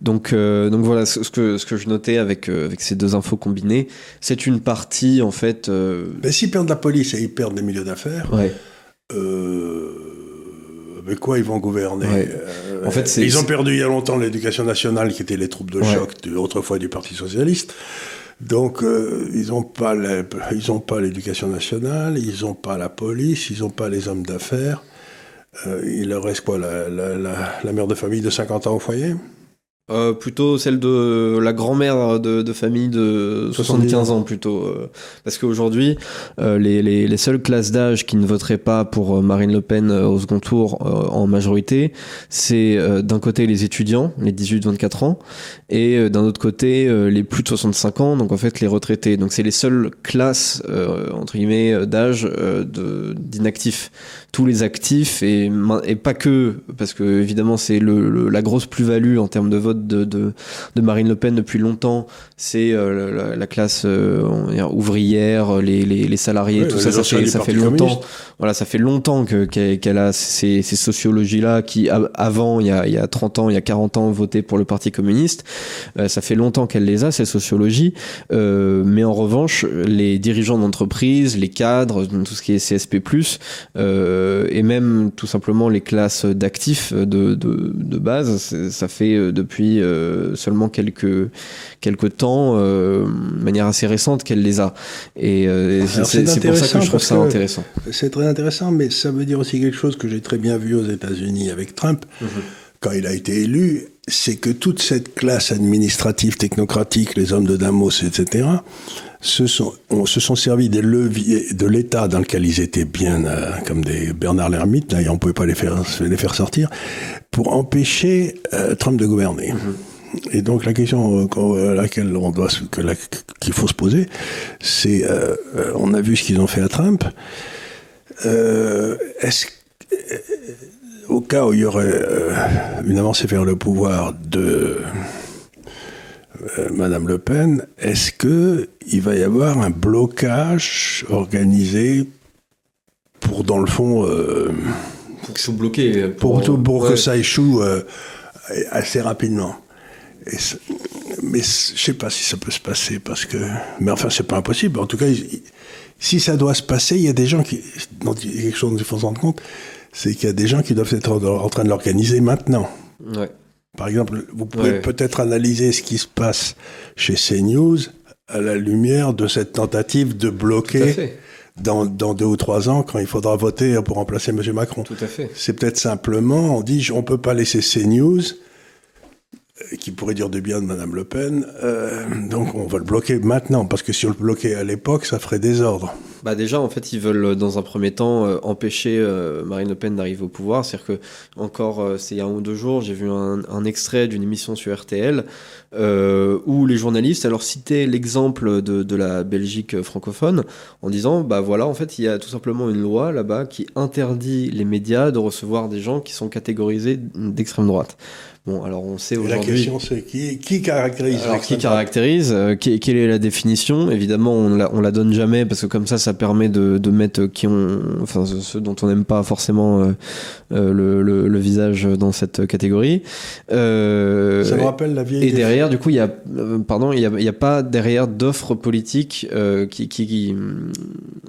Donc, euh, donc voilà ce que, ce que je notais avec, euh, avec ces deux infos combinées. C'est une partie, en fait. Euh... Ben, s'ils perdent la police et ils perdent les milieux d'affaires, ouais. Euh, avec quoi ils vont gouverner en fait, Ils ont perdu il y a longtemps l'éducation nationale, qui était les troupes de choc autrefois du Parti Socialiste. Donc, ils n'ont pas l'éducation nationale, ils n'ont pas la police, ils n'ont pas les hommes d'affaires. il leur reste quoi la, la, la, mère de famille de 50 ans au foyer? Euh, plutôt celle de la grand-mère de, famille de 75 ans, plutôt. Euh, parce qu'aujourd'hui, euh, les, les, les, seules classes d'âge qui ne voteraient pas pour Marine Le Pen au second tour en majorité, c'est d'un côté les étudiants, les 18-24 ans, et d'un autre côté les plus de 65 ans, donc en fait les retraités. Donc c'est les seules classes, entre guillemets, d'âge d'inactifs. Tous les actifs, et, et pas que, parce que évidemment c'est le, la grosse plus-value en termes de vote de, de, de, Marine Le Pen depuis longtemps, c'est euh, la, classe euh, ouvrière, les, les, les salariés, tout ça, ça fait, ça fait longtemps. Voilà, ça fait longtemps que qu'elle a ces, ces sociologies-là qui, avant, il y, a, il y a 30 ans, il y a 40 ans, votaient pour le Parti communiste. Euh, ça fait longtemps qu'elle les a, ces sociologies. mais en revanche, les dirigeants d'entreprise, les cadres, tout ce qui est CSP+, et même tout simplement les classes d'actifs de, de, de base, ça fait depuis euh, seulement quelques, quelques temps, euh, de manière assez récente, qu'elle les a. Et euh, c'est pour ça que je trouve ça intéressant. C'est très intéressant, mais ça veut dire aussi quelque chose que j'ai très bien vu aux États-Unis avec Trump. Mhm. Quand il a été élu, c'est que toute cette classe administrative, technocratique, les hommes de Damos, etc., se sont, on, se sont servis des leviers de l'État dans lequel ils étaient bien comme des Bernard l'ermite, là, et on pouvait pas les faire, les faire sortir, pour empêcher euh, Trump de gouverner. Mm-hmm. Et donc la question euh, à laquelle on doit qu'il faut se poser, c'est euh, on a vu ce qu'ils ont fait à Trump. Est-ce au cas où il y aurait une avancée vers le pouvoir de Madame Le Pen, est-ce que il va y avoir un blocage organisé pour dans le fond pour qu'ils soient bloqués. Pour, pour, que ça échoue euh, assez rapidement. mais je sais pas si ça peut se passer parce que. Mais enfin, c'est pas impossible. En tout cas, si ça doit se passer, il y a des gens qui. Dont, quelque chose dont il faut se rendre compte, c'est qu'il y a des gens qui doivent être en, train de l'organiser maintenant. Ouais. Par exemple, vous pouvez peut-être analyser ce qui se passe chez CNews à la lumière de cette tentative de bloquer dans, dans, deux ou trois ans, quand il faudra voter pour remplacer M. Macron. Tout à fait. C'est peut-être simplement, on dit, on peut pas laisser CNews, qui pourrait dire du bien de Mme Le Pen, euh, donc on va le bloquer maintenant, parce que si on le bloquait à l'époque, ça ferait désordre. Bah déjà, en fait, ils veulent dans un premier temps euh, empêcher euh, Marine Le Pen d'arriver au pouvoir. C'est-à-dire que encore, euh, c'est il y a un ou deux jours, j'ai vu un, un extrait d'une émission sur RTL où les journalistes alors citaient l'exemple de, de, la Belgique francophone en disant, bah voilà, en fait, il y a tout simplement une loi là-bas qui interdit les médias de recevoir des gens qui sont catégorisés d'extrême droite. Bon, alors on sait aujourd'hui. La question c'est qui, qui caractérise Alors qui caractérise Quelle est la définition? Évidemment, on la, on la donne jamais parce que comme ça, ça permet de, de mettre qui ont, enfin ceux dont on n'aime pas forcément euh, euh, le, le, le, visage dans cette catégorie. Euh, Ça me rappelle la vieille. Et derrière, du coup, il y a, euh, pardon, il y a, a pas derrière d'offres politiques euh, qui, qui, qui,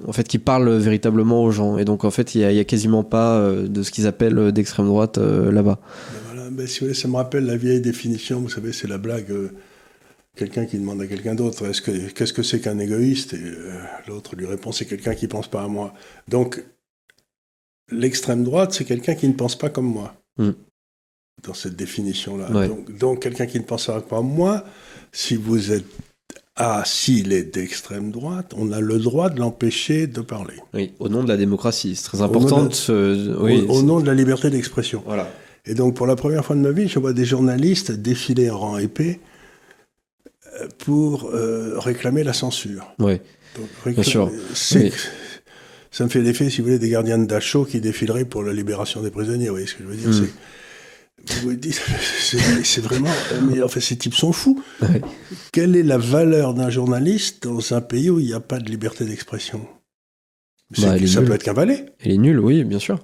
en fait, qui parlent véritablement aux gens. Et donc, en fait, il y a, a quasiment pas de ce qu'ils appellent d'extrême droite là-bas. Ben si vous voulez, ça me rappelle la vieille définition. Vous savez, c'est la blague quelqu'un qui demande à quelqu'un d'autre est-ce que qu'est-ce que c'est qu'un égoïste? Et euh, l'autre lui répond c'est quelqu'un qui pense pas à moi. Donc l'extrême droite c'est quelqu'un qui ne pense pas comme moi. Mm. Dans cette définition là. Ouais. Donc, donc quelqu'un qui ne pense pas comme moi, si vous êtes ah s'il est d'extrême droite, on a le droit de l'empêcher de parler. Oui, au nom de la démocratie. C'est très nom important de- de se- oui, au, au nom de la liberté d'expression. Voilà. Et donc, pour la première fois de ma vie, je vois des journalistes défiler en rang épais euh, pour euh, réclamer la censure. Donc, réclamer- sûr. c'est- Oui. Ça me fait l'effet, si vous voulez, des gardiens de Dachau qui défileraient pour la libération des prisonniers. Vous voyez ce que je veux dire Mm. c'est- Vous vous dites, (laughs) c'est vraiment. Mais en fait, ces types sont fous. Ouais. Quelle est la valeur d'un journaliste dans un pays où il n'y a pas de liberté d'expression? Bah, Ça nulle. peut être qu'un valet. Elle est nulle, oui, bien sûr.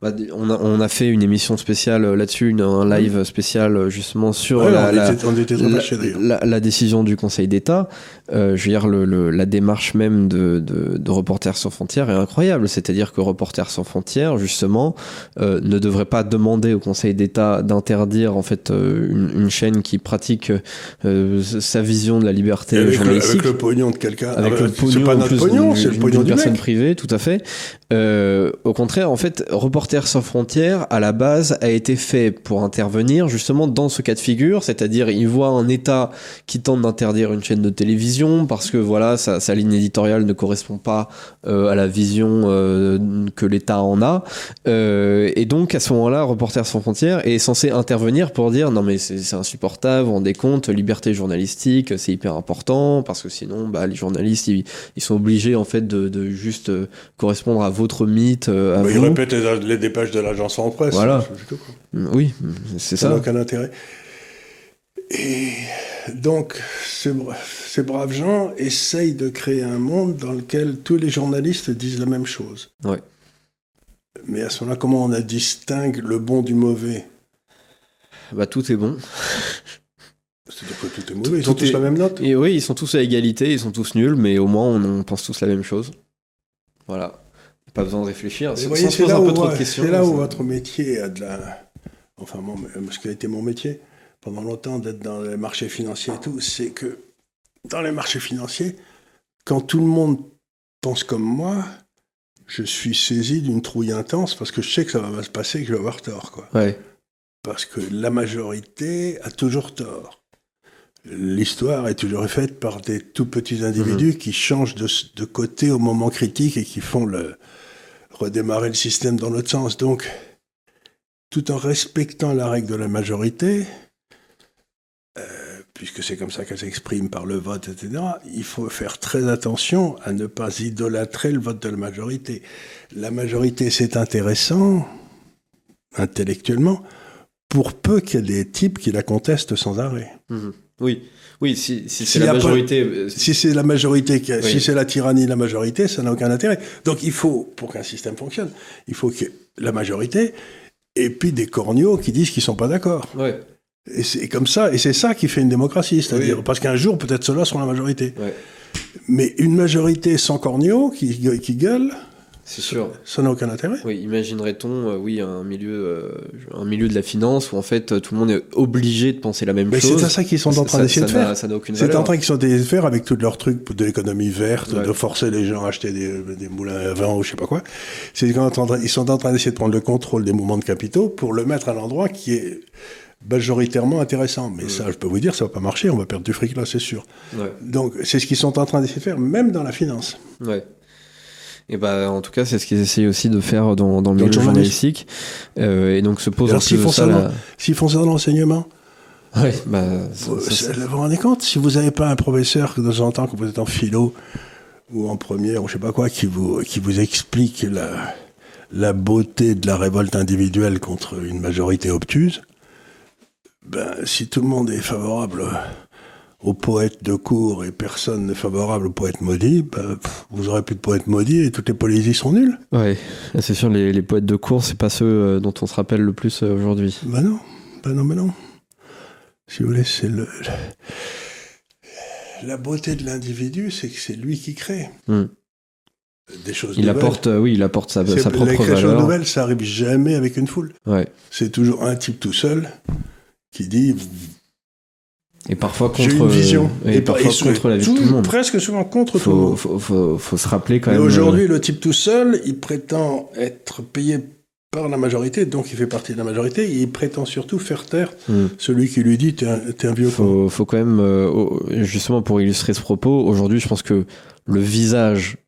Bah, on, a, on a fait une émission spéciale euh, là-dessus, une- un live spécial euh, justement sur Ouais, la, on, la- était, on était très la, fâchés d'ailleurs. la- la décision du Conseil d'État. Euh, je veux dire, le, le- la démarche même de, de, de Reporters sans frontières est incroyable. C'est-à-dire que Reporters sans frontières, justement, euh, ne devrait pas demander au Conseil d'État d'interdire en fait euh, une, une chaîne qui pratique euh, sa vision de la liberté avec, le, avec le pognon de quelqu'un. avec Ah, le pognon c'est pas notre pognon, c'est le pognon d'une du personne mec. privée, tout à fait. Euh, au contraire, en fait, Reporters sans frontières, à la base, a été fait pour intervenir justement dans ce cas de figure, c'est-à-dire il voit un État qui tente d'interdire une chaîne de télévision parce que voilà, sa, sa ligne éditoriale ne correspond pas euh, à la vision euh, que l'État en a, Euh, et donc à ce moment-là, Reporters sans frontières est censé intervenir pour dire non mais c'est insupportable, vous vous rendez compte, liberté journalistique, c'est hyper important parce que sinon, bah, les journalistes ils, ils sont obligés en fait de, de juste correspondre à votre mythe, à Bah, il vous. répète les, les dépêches de l'agence en presse. Voilà. Oui, c'est Ça n'a ça. aucun intérêt. Et donc, ces, bra- ces braves gens essayent de créer un monde dans lequel tous les journalistes disent la même chose. Ouais. Mais à ce moment-là, comment on a distingue le bon du mauvais? Bah tout est bon. C'est-à-dire que tout est mauvais. Ils ont tout tous est- la même note. Et oui, ils sont tous à égalité, ils sont tous nuls, mais au moins on, on pense tous la même chose. Voilà. Pas besoin de réfléchir. Vous voyez, c'est là, où, peu trop de ouais, questions. c'est là où ça- votre métier a de la. Enfin, mon, ce qui a été mon métier pendant longtemps d'être dans les marchés financiers et tout, c'est que dans les marchés financiers, quand tout le monde pense comme moi, je suis saisi d'une trouille intense parce que je sais que ça va mal se passer et que je vais avoir tort. Quoi. Ouais. Parce que la majorité a toujours tort. L'histoire est toujours faite par des tout petits individus qui changent de, de côté au moment critique et qui font le, redémarrer le système dans l'autre sens. Donc, tout en respectant la règle de la majorité, puisque c'est comme ça qu'elle s'exprime par le vote, etc., il faut faire très attention à ne pas idolâtrer le vote de la majorité. La majorité, c'est intéressant, intellectuellement, pour peu qu'il y ait des types qui la contestent sans arrêt. Mhm. Oui. Oui, si, si c'est la pas- majorité. euh, Si c'est la majorité, qui a- Oui. si c'est la tyrannie de la majorité, ça n'a aucun intérêt. Donc il faut, pour qu'un système fonctionne, il faut que la majorité et puis des corneaux qui disent qu'ils sont pas d'accord. Ouais. Et c'est comme ça, et c'est ça qui fait une démocratie, c'est-à-dire Oui. parce qu'un jour peut-être ceux-là seront la majorité. Ouais. Mais une majorité sans corneaux qui, qui gueule, C'est sûr. ça n'a aucun intérêt. Oui, imaginerait-on, euh, oui, un milieu, euh, un milieu de la finance où en fait euh, tout le monde est obligé de penser la même Mais chose. c'est ça qu'ils sont en train d'essayer de faire. Ça n'a aucune C'est en train qu'ils sont train de faire avec tous leurs trucs de l'économie verte, Ouais. de forcer les gens à acheter des, des moulins à vent ou je sais pas quoi. C'est ils sont en train d'essayer de prendre le contrôle des mouvements de capitaux pour le mettre à l'endroit qui est majoritairement intéressant. Mais ça, je peux vous dire, ça va pas marcher, on va perdre du fric là, c'est sûr. Ouais. Donc, c'est ce qu'ils sont en train d'essayer de faire, même dans la finance. Ouais. Et bah, en tout cas, c'est ce qu'ils essayent aussi de faire dans, dans le milieu journalistique. Euh, et donc se pose Alors, s'ils font ça. la- S'ils font ça dans l'enseignement, Ouais, bah, ça- vous ça- ça- vous vous rendez compte Si vous n'avez pas un professeur que de temps en temps, quand vous êtes en philo ou en première ou je sais pas quoi, qui vous, qui vous explique la, la beauté de la révolte individuelle contre une majorité obtuse, ben, si tout le monde est favorable aux poètes de cour et personne n'est favorable aux poètes maudits, ben, vous aurez plus de poètes maudits et toutes les poésies sont nulles. ouais, c'est sûr, les, les poètes de cours, c'est pas ceux euh, dont on se rappelle le plus euh, aujourd'hui. Ben non, ben non, ben non. Si vous voulez, c'est le... La beauté de l'individu, c'est que c'est lui qui crée. Hmm. Des choses Il nouvelles. apporte, euh, oui, il apporte sa, sa propre les créations valeur. nouvelles, ça arrive jamais avec une foule. Ouais, C'est toujours un type tout seul qui dit Et parfois contre, une vision. et, Et parfois et contre la vie tout- de tout le monde. Presque souvent contre tout le Faut, monde. faut, faut, faut se rappeler quand Mais même. aujourd'hui, le type tout seul, il prétend être payé par la majorité, donc il fait partie de la majorité, et il prétend surtout faire taire euh, hmm. celui qui lui dit t'es un, t'es un vieux con. faut, faut quand même, euh, justement pour illustrer ce propos, aujourd'hui, je pense que le visage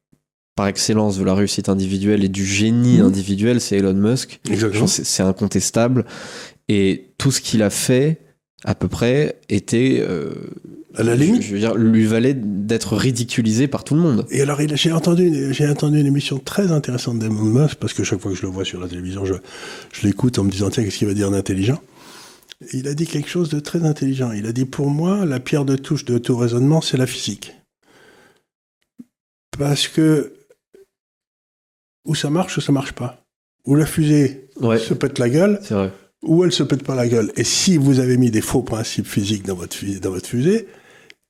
par excellence de la réussite individuelle et du génie Mhm. individuel, c'est Elon Musk. C'est incontestable. Et tout ce qu'il a fait, à peu près, était. euh, À la limite. je veux dire, lui valait d'être ridiculisé par tout le monde. Et alors, j'ai entendu, une- j'ai entendu une émission très intéressante d'Elon Musk, parce que chaque fois que je le vois sur la télévision, je, je l'écoute en me disant, tiens, qu'est-ce qu'il va dire d'intelligent Il a dit quelque chose de très intelligent. Il a dit, pour moi, la pierre de touche de tout raisonnement, c'est la physique. Parce que, ou ça marche ou ça marche pas. Ou la fusée Ouais, se pète la gueule, c'est vrai. Ou elle se pète pas la gueule. Et si vous avez mis des faux principes physiques dans votre, fu- dans votre fusée,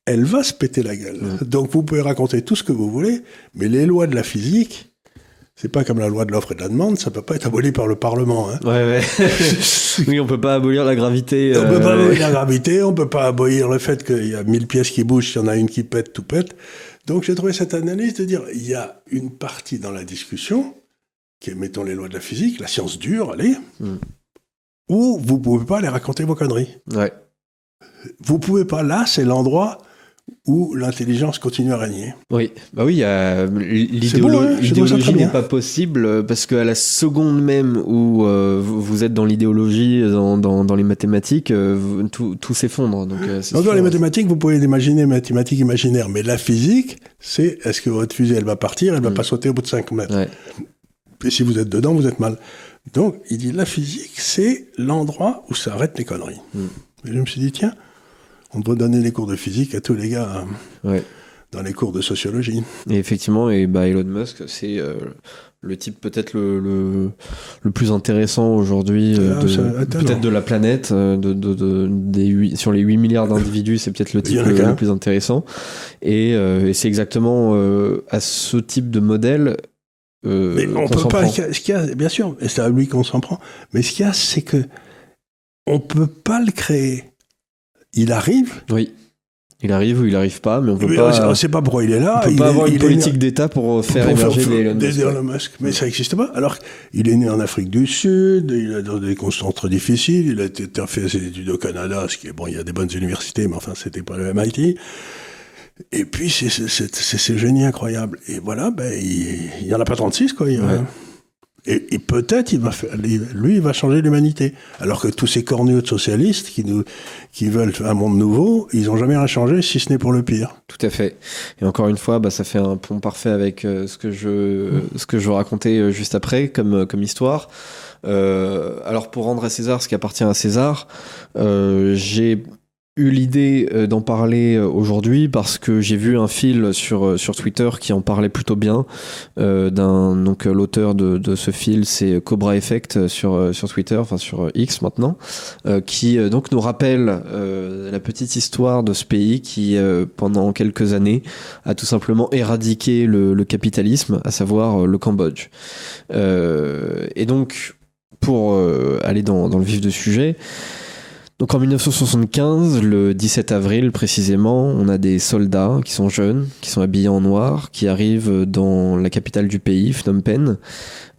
elle va se péter la gueule. Donc vous pouvez raconter tout ce que vous voulez, mais les lois de la physique, c'est pas comme la loi de l'offre et de la demande, ça peut pas être aboli par le Parlement. Hein. Ouais, ouais. (laughs) oui, on peut pas abolir la gravité. On peut pas euh, abolir la gravité, on peut pas abolir le fait qu'il y a mille pièces qui bougent, s'il y en a une qui pète, tout pète. Donc j'ai trouvé cette analyse de dire, il y a une partie dans la discussion, qui est, mettons les lois de la physique, la science dure, allez, Mm. Où vous pouvez pas aller raconter vos conneries. Ouais. Vous pouvez pas, là, c'est l'endroit où l'intelligence continue à régner. Oui, bah oui, hein, l'idéologie n'est pas possible euh, parce qu'à la seconde même où euh, vous êtes dans l'idéologie, dans, dans, dans les mathématiques, euh, tout, tout s'effondre. Donc, dans les mathématiques, vous pouvez imaginer mathématiques imaginaires, mais la physique, c'est est-ce que votre fusée, elle va partir, elle va Mm. pas sauter au bout de 5 mètres. Ouais. Et si vous êtes dedans, vous êtes mal. Donc, il dit la physique, c'est l'endroit où s'arrêtent les conneries. Mm. Et je me suis dit, tiens, on doit donner les cours de physique à tous les gars Ouais. dans les cours de sociologie. Et effectivement, et bah Elon Musk, c'est euh, le type peut-être le, le, le plus intéressant aujourd'hui euh, Ah, peut-être de la planète. euh, De, de, de- des sur les 8 milliards d'individus, c'est peut-être le type le, plus intéressant. Et, et c'est exactement à ce type de modèle. Euh, Mais on peut pas. prend. Ce qu'il y a, bien sûr, et c'est à lui qu'on s'en prend. Mais ce qu'il y a, c'est que on peut pas le créer. Il arrive. Oui. Il arrive ou il arrive pas, mais on peut mais pas. on ne sait pas pourquoi il est là. On peut il pas est- avoir une politique né- d'État pour faire pour émerger faire- des Elon Musk. Elon Musk. Mais ça n'existe pas. Alors, il est né en Afrique du Sud, il a dans des conditions très difficiles, il a été il a fait ses études au Canada, ce qui est bon, il y a des bonnes universités, mais enfin, c'était pas le MIT. Et puis, c'est c'est- c'est- c'est ce génie incroyable. Et voilà, ben, il, il y en a pas 36, quoi. il Ouais. Et, et peut-être, il va faire, lui, il va changer l'humanité. Alors que tous ces cornues de socialistes qui, nous, qui veulent un monde nouveau, ils n'ont jamais rien changé, si ce n'est pour le pire. Tout à fait. Et encore une fois, bah, ça fait un pont parfait avec euh, ce que je ce que je racontais euh, juste après comme euh, comme histoire. Euh, alors pour rendre à César ce qui appartient à César, j'ai eu l'idée euh, d'en parler euh, aujourd'hui parce que j'ai vu un fil sur euh, sur Twitter qui en parlait plutôt bien d'un donc l'auteur de, ce fil c'est Cobra Effect sur sur Twitter enfin sur X maintenant qui donc nous rappelle la petite histoire de ce pays qui pendant quelques années a tout simplement éradiqué le, le capitalisme à savoir le Cambodge. Et donc pour aller dans, dans le vif du sujet donc en 1975, le 17 avril précisément, on a des soldats qui sont jeunes, qui sont habillés en noir, qui arrivent dans la capitale du pays, Phnom Penh,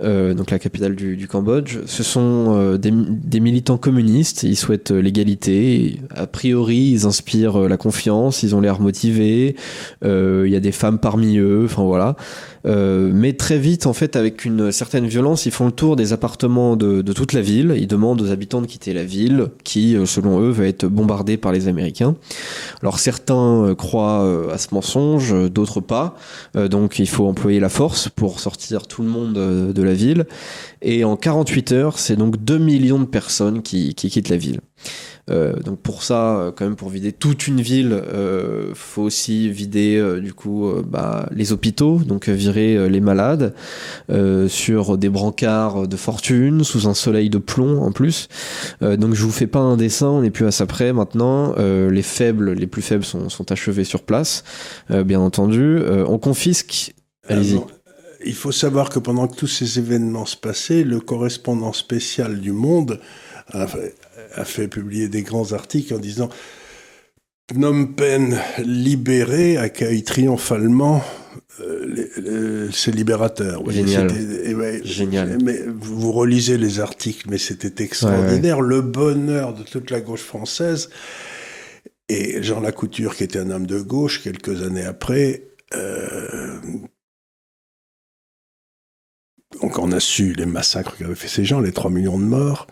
euh, donc la capitale du, Cambodge. Ce sont euh, des, militants communistes, ils souhaitent l'égalité. A priori, ils inspirent euh, la confiance, ils ont l'air motivés. Il y a des femmes parmi eux, enfin voilà. Euh, mais très vite, en fait, avec une certaine violence, ils font le tour des appartements de, toute la ville. Ils demandent aux habitants de quitter la ville, qui, euh, selon eux, va être bombardée par les Américains. Alors certains euh, croient à ce mensonge, d'autres pas. Donc il faut employer la force pour sortir tout le monde de la ville. Et en 48 heures, c'est donc 2 millions de personnes qui quittent la ville. Euh, donc pour ça, euh, quand même, pour vider toute une ville, euh, faut aussi vider euh, du coup bah, les hôpitaux, donc virer les malades sur des brancards de fortune, sous un soleil de plomb en plus. Donc je vous fais pas un dessin, on n'est plus à ça près maintenant. Les faibles, les plus faibles sont, achevés sur place, bien entendu. On confisque. Allez-y. Alors, il faut savoir que pendant que tous ces événements se passaient, le correspondant spécial du Monde a fait, publier des grands articles en disant Phnom Penh libéré accueille triomphalement euh, ses libérateurs. Génial. Ouais, Génial. Mais vous relisez les articles, mais c'était extraordinaire. Ouais, ouais. Le bonheur de toute la gauche française. Et Jean Lacouture, qui était un homme de gauche, quelques années après, euh, donc on a su les massacres qu'avaient fait ces gens, les 3 millions de morts.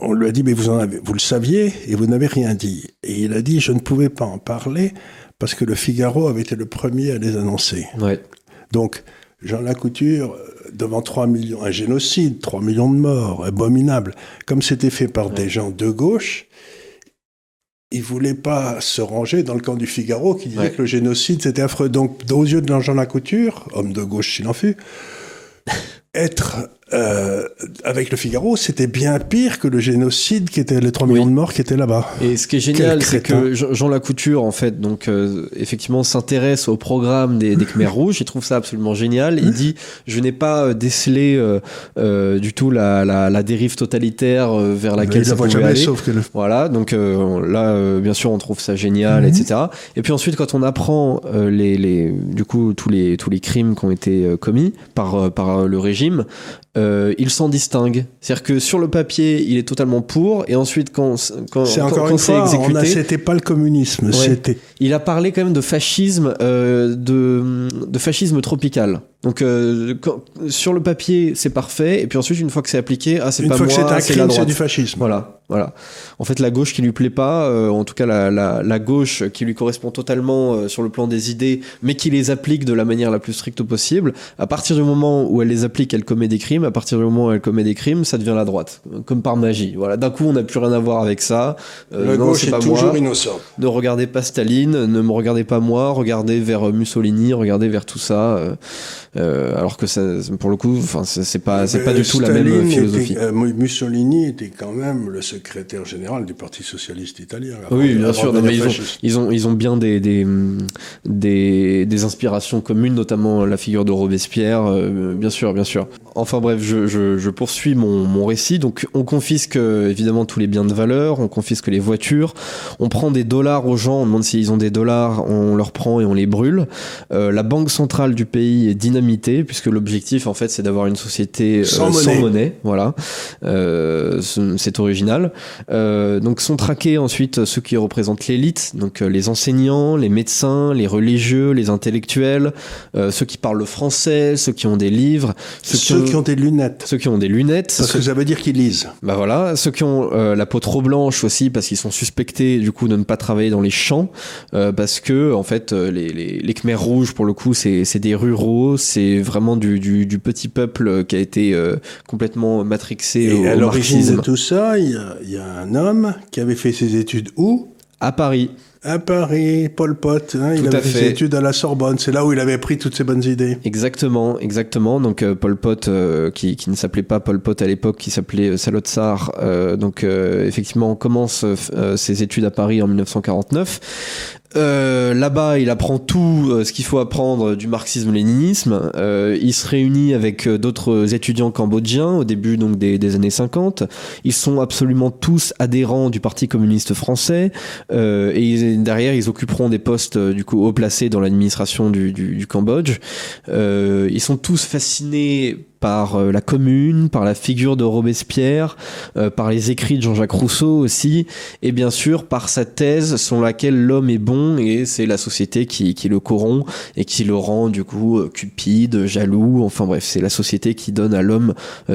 On lui a dit, mais vous, en avez, vous le saviez et vous n'avez rien dit. Et il a dit, je ne pouvais pas en parler parce que le Figaro avait été le premier à les annoncer. Ouais. Donc, Jean Lacouture, devant 3 millions, un génocide, 3 millions de morts, abominable, comme c'était fait par ouais. des gens de gauche, il voulait pas se ranger dans le camp du Figaro qui disait ouais. que le génocide c'était affreux. Donc, aux yeux de Jean Lacouture, homme de gauche s'il en fut, (laughs) être euh, avec le Figaro, c'était bien pire que le génocide qui était les 3 millions oui. de morts qui étaient là-bas. Et ce qui est génial, c'est que Jean Lacouture, en fait, donc euh, effectivement, s'intéresse au programme des, des Khmers (laughs) rouges. Il trouve ça absolument génial. Il dit je n'ai pas décelé euh, du tout la, la, la, dérive totalitaire vers laquelle ça pouvait aller. Sauf que le... Voilà, donc là, bien sûr, on trouve ça génial, mm -hmm. etc. Et puis ensuite, quand on apprend les, les, du coup tous les tous les crimes qui ont été commis par par le régime euh, il s'en distingue. C'est-à-dire que sur le papier, il est totalement pour, et ensuite, quand, quand, c'est encore quand une fois, exécuté. C'était pas le communisme, ouais, c'était. Il a parlé quand même de fascisme, euh, de, de fascisme tropical. Donc euh, quand, sur le papier, c'est parfait, et puis ensuite, une fois que c'est appliqué, ah, c'est pas moi, c'est la droite. du fascisme. Voilà, voilà. En fait, la gauche qui lui plaît pas, euh, en tout cas la, la, la, gauche qui lui correspond totalement euh, sur le plan des idées, mais qui les applique de la manière la plus stricte possible, à partir du moment où elle les applique, elle commet des crimes, à partir du moment où elle commet des crimes, ça devient la droite, comme par magie. Voilà, d'un coup, on n'a plus rien à voir avec ça. Euh, la non, gauche est, pas toujours moi. innocent. Ne regardez pas Staline, ne me regardez pas moi, regardez vers Mussolini, regardez vers tout ça. Euh, alors que ça, pour le coup, c'est pas, c'est pas du tout Staline la même philosophie. Était, euh, Mussolini était quand même le secrétaire général du Parti socialiste italien. Oui, bien sûr. Non, mais ils, ont, ils, ont, ils ont bien des, des, des, des, inspirations communes, notamment la figure de Robespierre, euh, bien sûr, bien sûr. Enfin bref, je, je, je poursuis mon, mon, récit. Donc, on confisque évidemment tous les biens de valeur, on confisque les voitures, on prend des dollars aux gens, on demande s'ils ont des dollars, on leur prend et on les brûle. Euh, la banque centrale du pays est puisque l'objectif, en fait, c'est d'avoir une société sans, euh, monnaie. sans monnaie. Voilà, euh, c'est original. Euh, donc, sont traqués ensuite ceux qui représentent l'élite, donc les enseignants, les médecins, les religieux, les intellectuels, ceux qui parlent le français, ceux qui ont des livres, ceux, ceux qui, ont, qui, ont, des lunettes. Ceux qui ont des lunettes. Parce ceux, que ça veut dire qu'ils lisent. Bah voilà, ceux qui ont la peau trop blanche aussi parce qu'ils sont suspectés du coup de ne pas travailler dans les champs parce que en fait les, les, les Khmers rouges pour le coup c'est des ruraux, c'est vraiment du, du, du, petit peuple qui a été euh, complètement matrixé Et au, à l'origine de tout ça, il y, a, il y a un homme qui avait fait ses études où? À Paris. À Paris, Pol Pot, hein, il avait fait ses études à la Sorbonne, c'est là où il avait pris toutes ses bonnes idées. Exactement, exactement. Donc euh, Pol Pot, euh, qui, qui, ne s'appelait pas Pol Pot à l'époque, qui s'appelait Salotsar. Euh, donc effectivement, on commence euh, ses études à Paris en 1949. Euh, Là-bas, il apprend tout euh, ce qu'il faut apprendre du marxisme-léninisme. Euh, il se réunit avec d'autres étudiants cambodgiens au début donc des, des, années 50. Ils sont absolument tous adhérents du Parti communiste français euh, et ils, derrière, ils occuperont des postes du coup haut placés dans l'administration du, du, du, Cambodge. Euh, ils sont tous fascinés par euh, la commune, par la figure de Robespierre, euh, par les écrits de Jean-Jacques Rousseau aussi, et bien sûr par sa thèse selon laquelle l'homme est bon et c'est la société qui, qui, le corrompt et qui le rend du coup euh, cupide, jaloux, enfin bref, c'est la société qui donne à l'homme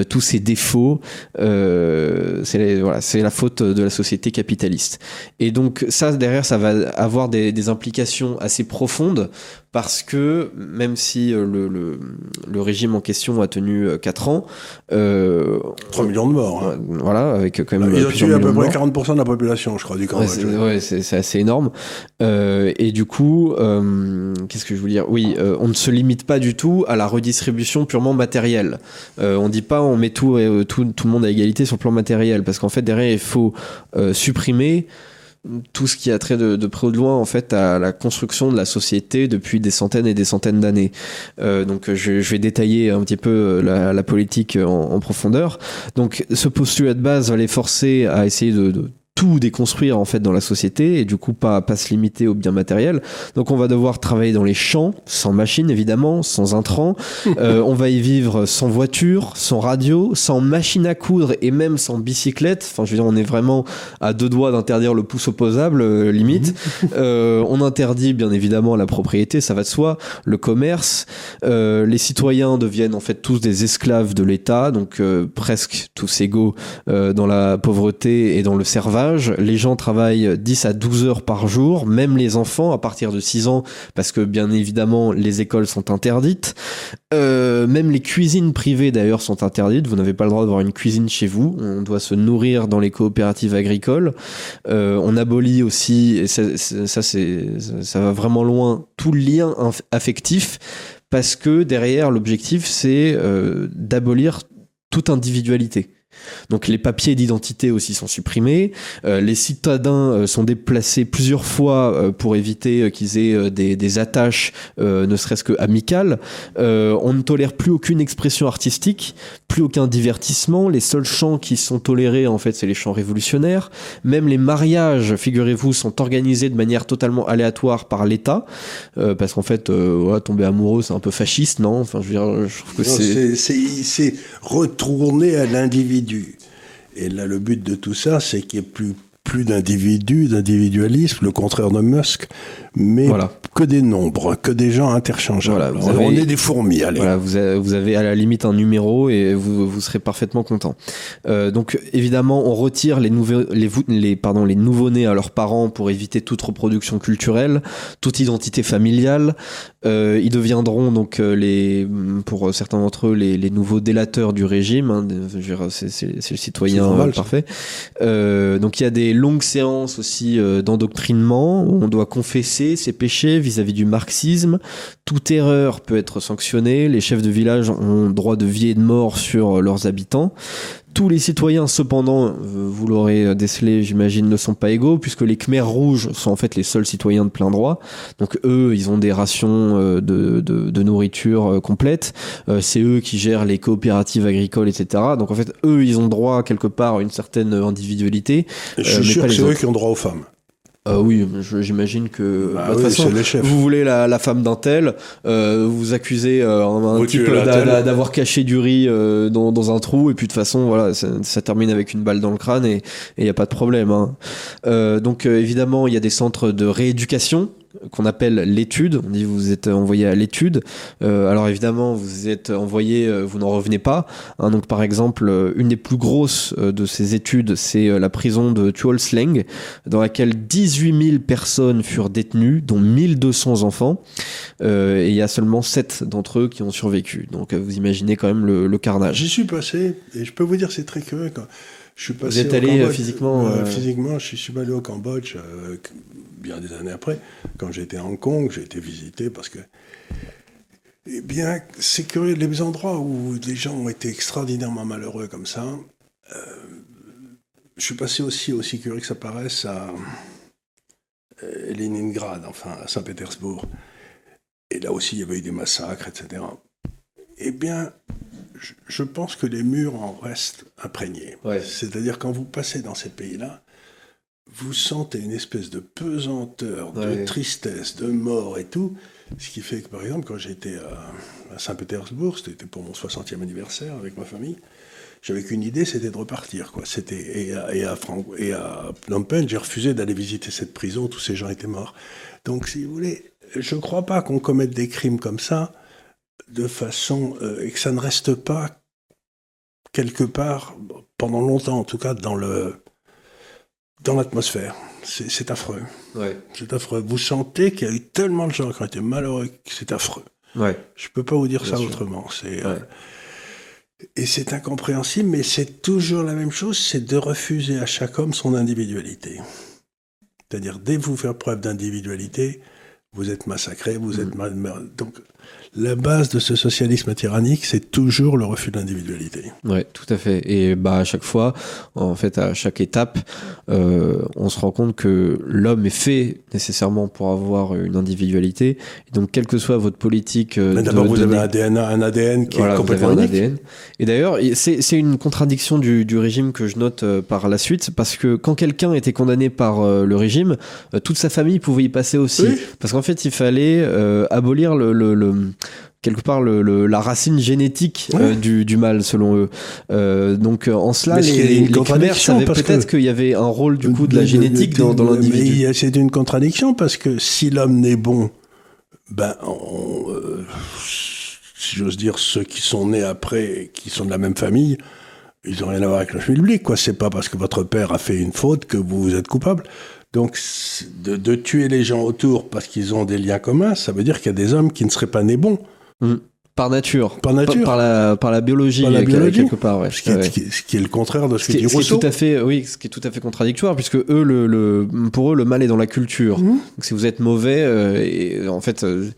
tous ses défauts, c'est voilà, la faute de la société capitaliste. Et donc ça, derrière, ça va avoir des implications assez profondes parce que même si le, le, le, régime en question a tenu 4 ans... Euh, 3 millions de morts. Hein. Voilà, avec quand même... Ils ont tué à peu près 40% de la population, je crois, du Cambodge. Ouais, c'est assez énorme. Euh, et du coup, euh, qu'est-ce que je voulais dire? Oui, euh, on ne se limite pas du tout à la redistribution purement matérielle. Euh, on dit pas on met tout, tout, tout, le monde à égalité sur le plan matériel, parce qu'en fait, derrière, il faut supprimer tout ce qui a trait de, de, près ou de loin en fait à la construction de la société depuis des centaines et des centaines d'années. Euh, donc je, je, vais détailler un petit peu la, la politique en, en, profondeur. Donc ce postulat de base va les forcer à essayer de, de tout déconstruire en fait dans la société et du coup pas pas se limiter aux biens matériels. Donc on va devoir travailler dans les champs, sans machine évidemment, sans intrants. (laughs) Euh, on va y vivre sans voiture, sans radio, sans machine à coudre et même sans bicyclette. Enfin, je veux dire, on est vraiment à deux doigts d'interdire le pouce opposable, euh, limite. (laughs) Euh, on interdit bien évidemment la propriété, ça va de soi, le commerce. Euh, les citoyens deviennent en fait tous des esclaves de l'État, donc presque tous égaux dans la pauvreté et dans le servage. Les gens travaillent 10 à 12 heures par jour, même les enfants à partir de 6 ans, parce que bien évidemment les écoles sont interdites. Euh, même les cuisines privées d'ailleurs sont interdites. Vous n'avez pas le droit d'avoir une cuisine chez vous. On doit se nourrir dans les coopératives agricoles. Euh, on abolit aussi, ça, va vraiment loin, tout lien affectif, parce que derrière l'objectif c'est euh, d'abolir toute individualité. Donc les papiers d'identité aussi sont supprimés. Euh, les citadins euh, sont déplacés plusieurs fois euh, pour éviter qu'ils aient des, des attaches, ne serait-ce que amicales. On ne tolère plus aucune expression artistique, plus aucun divertissement. Les seuls chants qui sont tolérés, en fait, c'est les chants révolutionnaires. Même les mariages, figurez-vous, sont organisés de manière totalement aléatoire par l'État, parce qu'en fait, ouais, tomber amoureux, c'est un peu fasciste, non? Enfin, je veux dire, je trouve que c'est- c'est retourner à l'individu. Et là, le but de tout ça, c'est qu'il n'y ait plus, plus d'individus, d'individualisme, le contraire de Musk, mais Voilà. que des nombres, que des gens interchangeables. Voilà, avez- On est des fourmis, allez. Voilà, vous avez, vous avez à la limite un numéro et vous, vous serez parfaitement content. Euh, donc évidemment, on retire les, les, les, pardon, les nouveau-nés à leurs parents pour éviter toute reproduction culturelle, toute identité familiale. Euh, ils deviendront donc euh, les, pour certains d'entre eux les, les nouveaux délateurs du régime. hein, c'est le citoyen normal, parfait. Euh, donc il y a des longues séances aussi euh, d'endoctrinement où on doit confesser ses péchés vis-à-vis du marxisme. Toute erreur peut être sanctionnée. Les chefs de village ont droit de vie et de mort sur leurs habitants. Tous les citoyens, cependant, euh, vous l'aurez décelé, j'imagine, ne sont pas égaux, puisque les Khmers rouges sont en fait les seuls citoyens de plein droit. Donc eux, ils ont des rations euh, de, de, de nourriture euh, complètes. Euh, C'est eux qui gèrent les coopératives agricoles, etc. Donc en fait, eux, ils ont droit quelque part à une certaine individualité. Je Euh, suis sûr que c'est eux qui ont droit aux femmes. Euh, oui, j'imagine que Bah bah, oui, façon, vous voulez la, la femme d'un tel, euh, vous accusez euh, un, Vous type d'avoir caché du riz euh, dans, dans un trou et puis de toute façon voilà ça, ça termine avec une balle dans le crâne et il n'y a pas de problème. hein. Euh, donc euh, évidemment il y a des centres de rééducation qu'on appelle l'étude. On dit vous êtes envoyé à l'étude. Euh, alors évidemment vous êtes envoyé, euh, vous n'en revenez pas. hein. donc par exemple euh, une des plus grosses de ces études c'est la prison de Tuolsleng dans laquelle 18 000 personnes furent détenues, dont 1200 enfants, Euh, et il y a seulement 7 d'entre eux qui ont survécu. Donc vous imaginez quand même le, le carnage. J'y suis passé, et je peux vous dire, c'est très curieux. Quand je suis passé êtes au allé, Cambodge, physiquement, euh, Physiquement, je suis allé au Cambodge bien des années après. Quand j'étais à Hong Kong, j'ai été visité parce que. Eh bien, c'est curieux, les endroits où les gens ont été extraordinairement malheureux comme ça. euh, je suis passé aussi, aussi curieux que ça paraisse, à euh, Leningrad, enfin à Saint-Pétersbourg. Et là aussi, il y avait eu des massacres, etc. Eh bien, je, je pense que les murs en restent imprégnés. Ouais. C'est-à-dire, quand vous passez dans ces pays-là, vous sentez une espèce de pesanteur, Ouais. de tristesse, de mort et tout. Ce qui fait que, par exemple, quand j'étais à, à Saint-Pétersbourg, c'était pour mon 60e anniversaire avec ma famille, j'avais qu'une idée, c'était de repartir. Quoi. C'était, et, à, et, à Fran- et à Phnom Penh, j'ai refusé d'aller visiter cette prison, tous ces gens étaient morts. Donc, si vous voulez, je ne crois pas qu'on commette des crimes comme ça de façon. euh, et que ça ne reste pas quelque part, pendant longtemps en tout cas, dans le dans l'atmosphère. C'est affreux. Ouais. C'est affreux. Vous sentez qu'il y a eu tellement de gens qui ont été malheureux que c'est affreux. Ouais. Je peux pas vous dire Bien ça sûr. autrement. C'est euh, et c'est incompréhensible, mais c'est toujours la même chose, c'est de refuser à chaque homme son individualité. C'est-à-dire, dès que vous faire preuve d'individualité, vous êtes massacré, vous êtes mal... Donc, la base de ce socialisme tyrannique, c'est toujours le refus de l'individualité. Ouais, tout à fait. Et bah à chaque fois, en fait, à chaque étape, euh, on se rend compte que l'homme est fait nécessairement pour avoir une individualité. Et donc, quelle que soit votre politique, euh, d'abord, vous avez un ADN, un ADN qui voilà, est vous avez complètement un unique. ADN. Et d'ailleurs, c'est c'est une contradiction du, du régime que je note euh, par la suite, parce que quand quelqu'un était condamné par euh, le régime, toute sa famille pouvait y passer aussi. Oui. Parce qu'en fait, il fallait abolir le, le- le- quelque part le, le- la racine génétique euh, du, du mal, selon eux. Euh, donc euh, en cela, Mais les, les contradiction, savaient peut-être qu'il y avait un rôle du coup de la génétique mais- dans, l'individu. C'est une contradiction parce que si l'homme n'est bon, ben, on, euh, si j'ose dire, ceux qui sont nés après, qui sont de la même famille, ils n'ont rien à voir avec le public. quoi. C'est pas parce que votre père a fait une faute que vous êtes coupable. Donc, de, de tuer les gens autour parce qu'ils ont des liens communs, ça veut dire qu'il y a des hommes qui ne seraient pas nés bons. Par nature. Par nature. Par, la, par la biologie, Par la euh, biologie. quelque part. Ouais. Ce qui, est, Ouais. ce qui est- ce qui est le contraire de ce, Ce que dit ce qui est Rousseau. tout à fait, oui, ce qui est tout à fait contradictoire, puisque eux, le, le- pour eux, le mal est dans la culture. Donc, si vous êtes mauvais, euh, et en fait, euh,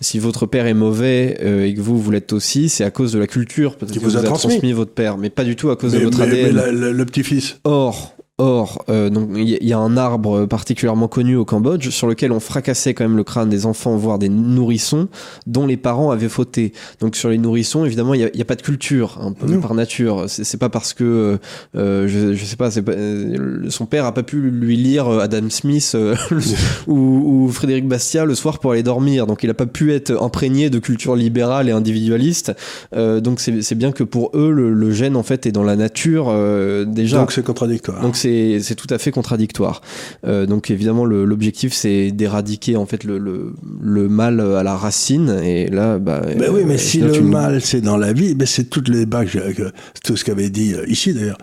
si votre père est mauvais euh, et que vous, vous l'êtes aussi, c'est à cause de la culture peut-être Qui que vous a transmis. votre père, mais pas du tout à cause Mais, de votre mais- mais ADN. la- la- le petit-fils, Or, or, euh, donc il y, y a un arbre particulièrement connu au Cambodge sur lequel on fracassait quand même le crâne des enfants, voire des nourrissons, dont les parents avaient fauté. Donc sur les nourrissons, évidemment, il n'y a, il y a pas de culture hein, Non. par nature. C'est pas parce que euh, je, je sais pas, pas, euh, son père a pas pu lui lire euh, Adam Smith euh, (laughs) ou, ou Frédéric Bastiat le soir pour aller dormir. Donc il a pas pu être imprégné de culture libérale et individualiste. Euh, donc c'est bien que pour eux, le, le gène en fait est dans la nature euh, déjà. donc c'est contradictoire. Donc c'est tout à fait contradictoire. Euh, donc évidemment le- l'objectif c'est d'éradiquer en fait le, le, le mal à la racine et là bah Ben oui, mais euh, si le mal c'est dans la vie, ben c'est les bacs, que- tout ce qu'avait dit euh, ici d'ailleurs.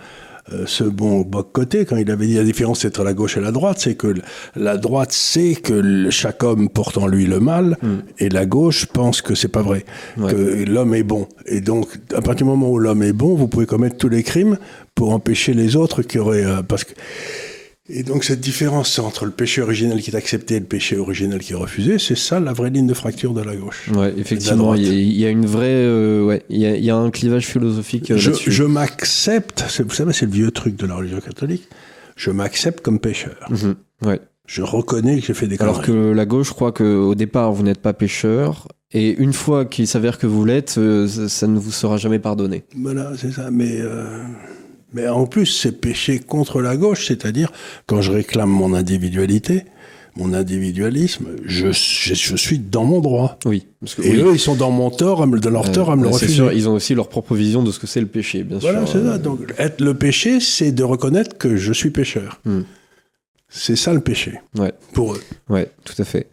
Euh, ce bon côté quand il avait dit la différence entre la gauche et la droite, c'est que la droite sait que le- chaque homme porte en lui le mal, Mm. et la gauche pense que c'est pas vrai, Ouais. que l'homme est bon. Et donc, à partir du moment où l'homme est bon, vous pouvez commettre tous les crimes pour empêcher les autres qui auraient, euh, parce que et donc cette différence entre le péché originel qui est accepté et le péché originel qui est refusé, c'est ça la vraie ligne de fracture de la gauche. Ouais, effectivement, il y, a- il y a une vraie, euh, ouais, il y a, il y a un clivage philosophique euh, je, je m'accepte, vous savez, c'est le vieux truc de la religion catholique, je m'accepte comme pécheur. Mhm, ouais. Je reconnais que j'ai fait des Alors conneries. que la gauche croit qu'au départ vous n'êtes pas pécheur et une fois qu'il s'avère que vous l'êtes, euh, ça, ça ne vous sera jamais pardonné. Voilà, c'est ça. Mais, euh, mais en plus, c'est péché contre la gauche, c'est-à-dire quand je réclame mon individualité, mon individualisme, je, je, je suis dans mon droit. Oui, parce que Et oui, eux, ils sont dans mon tort, dans leur euh, tort à me le c'est refuser. sûr, ils ont aussi leur propre vision de ce que c'est le péché, bien Voilà, sûr. c'est Euh, ça. Donc, être le péché, c'est de reconnaître que je suis pécheur. Hmm. C'est ça le péché. Ouais. Pour eux. Ouais, tout à fait.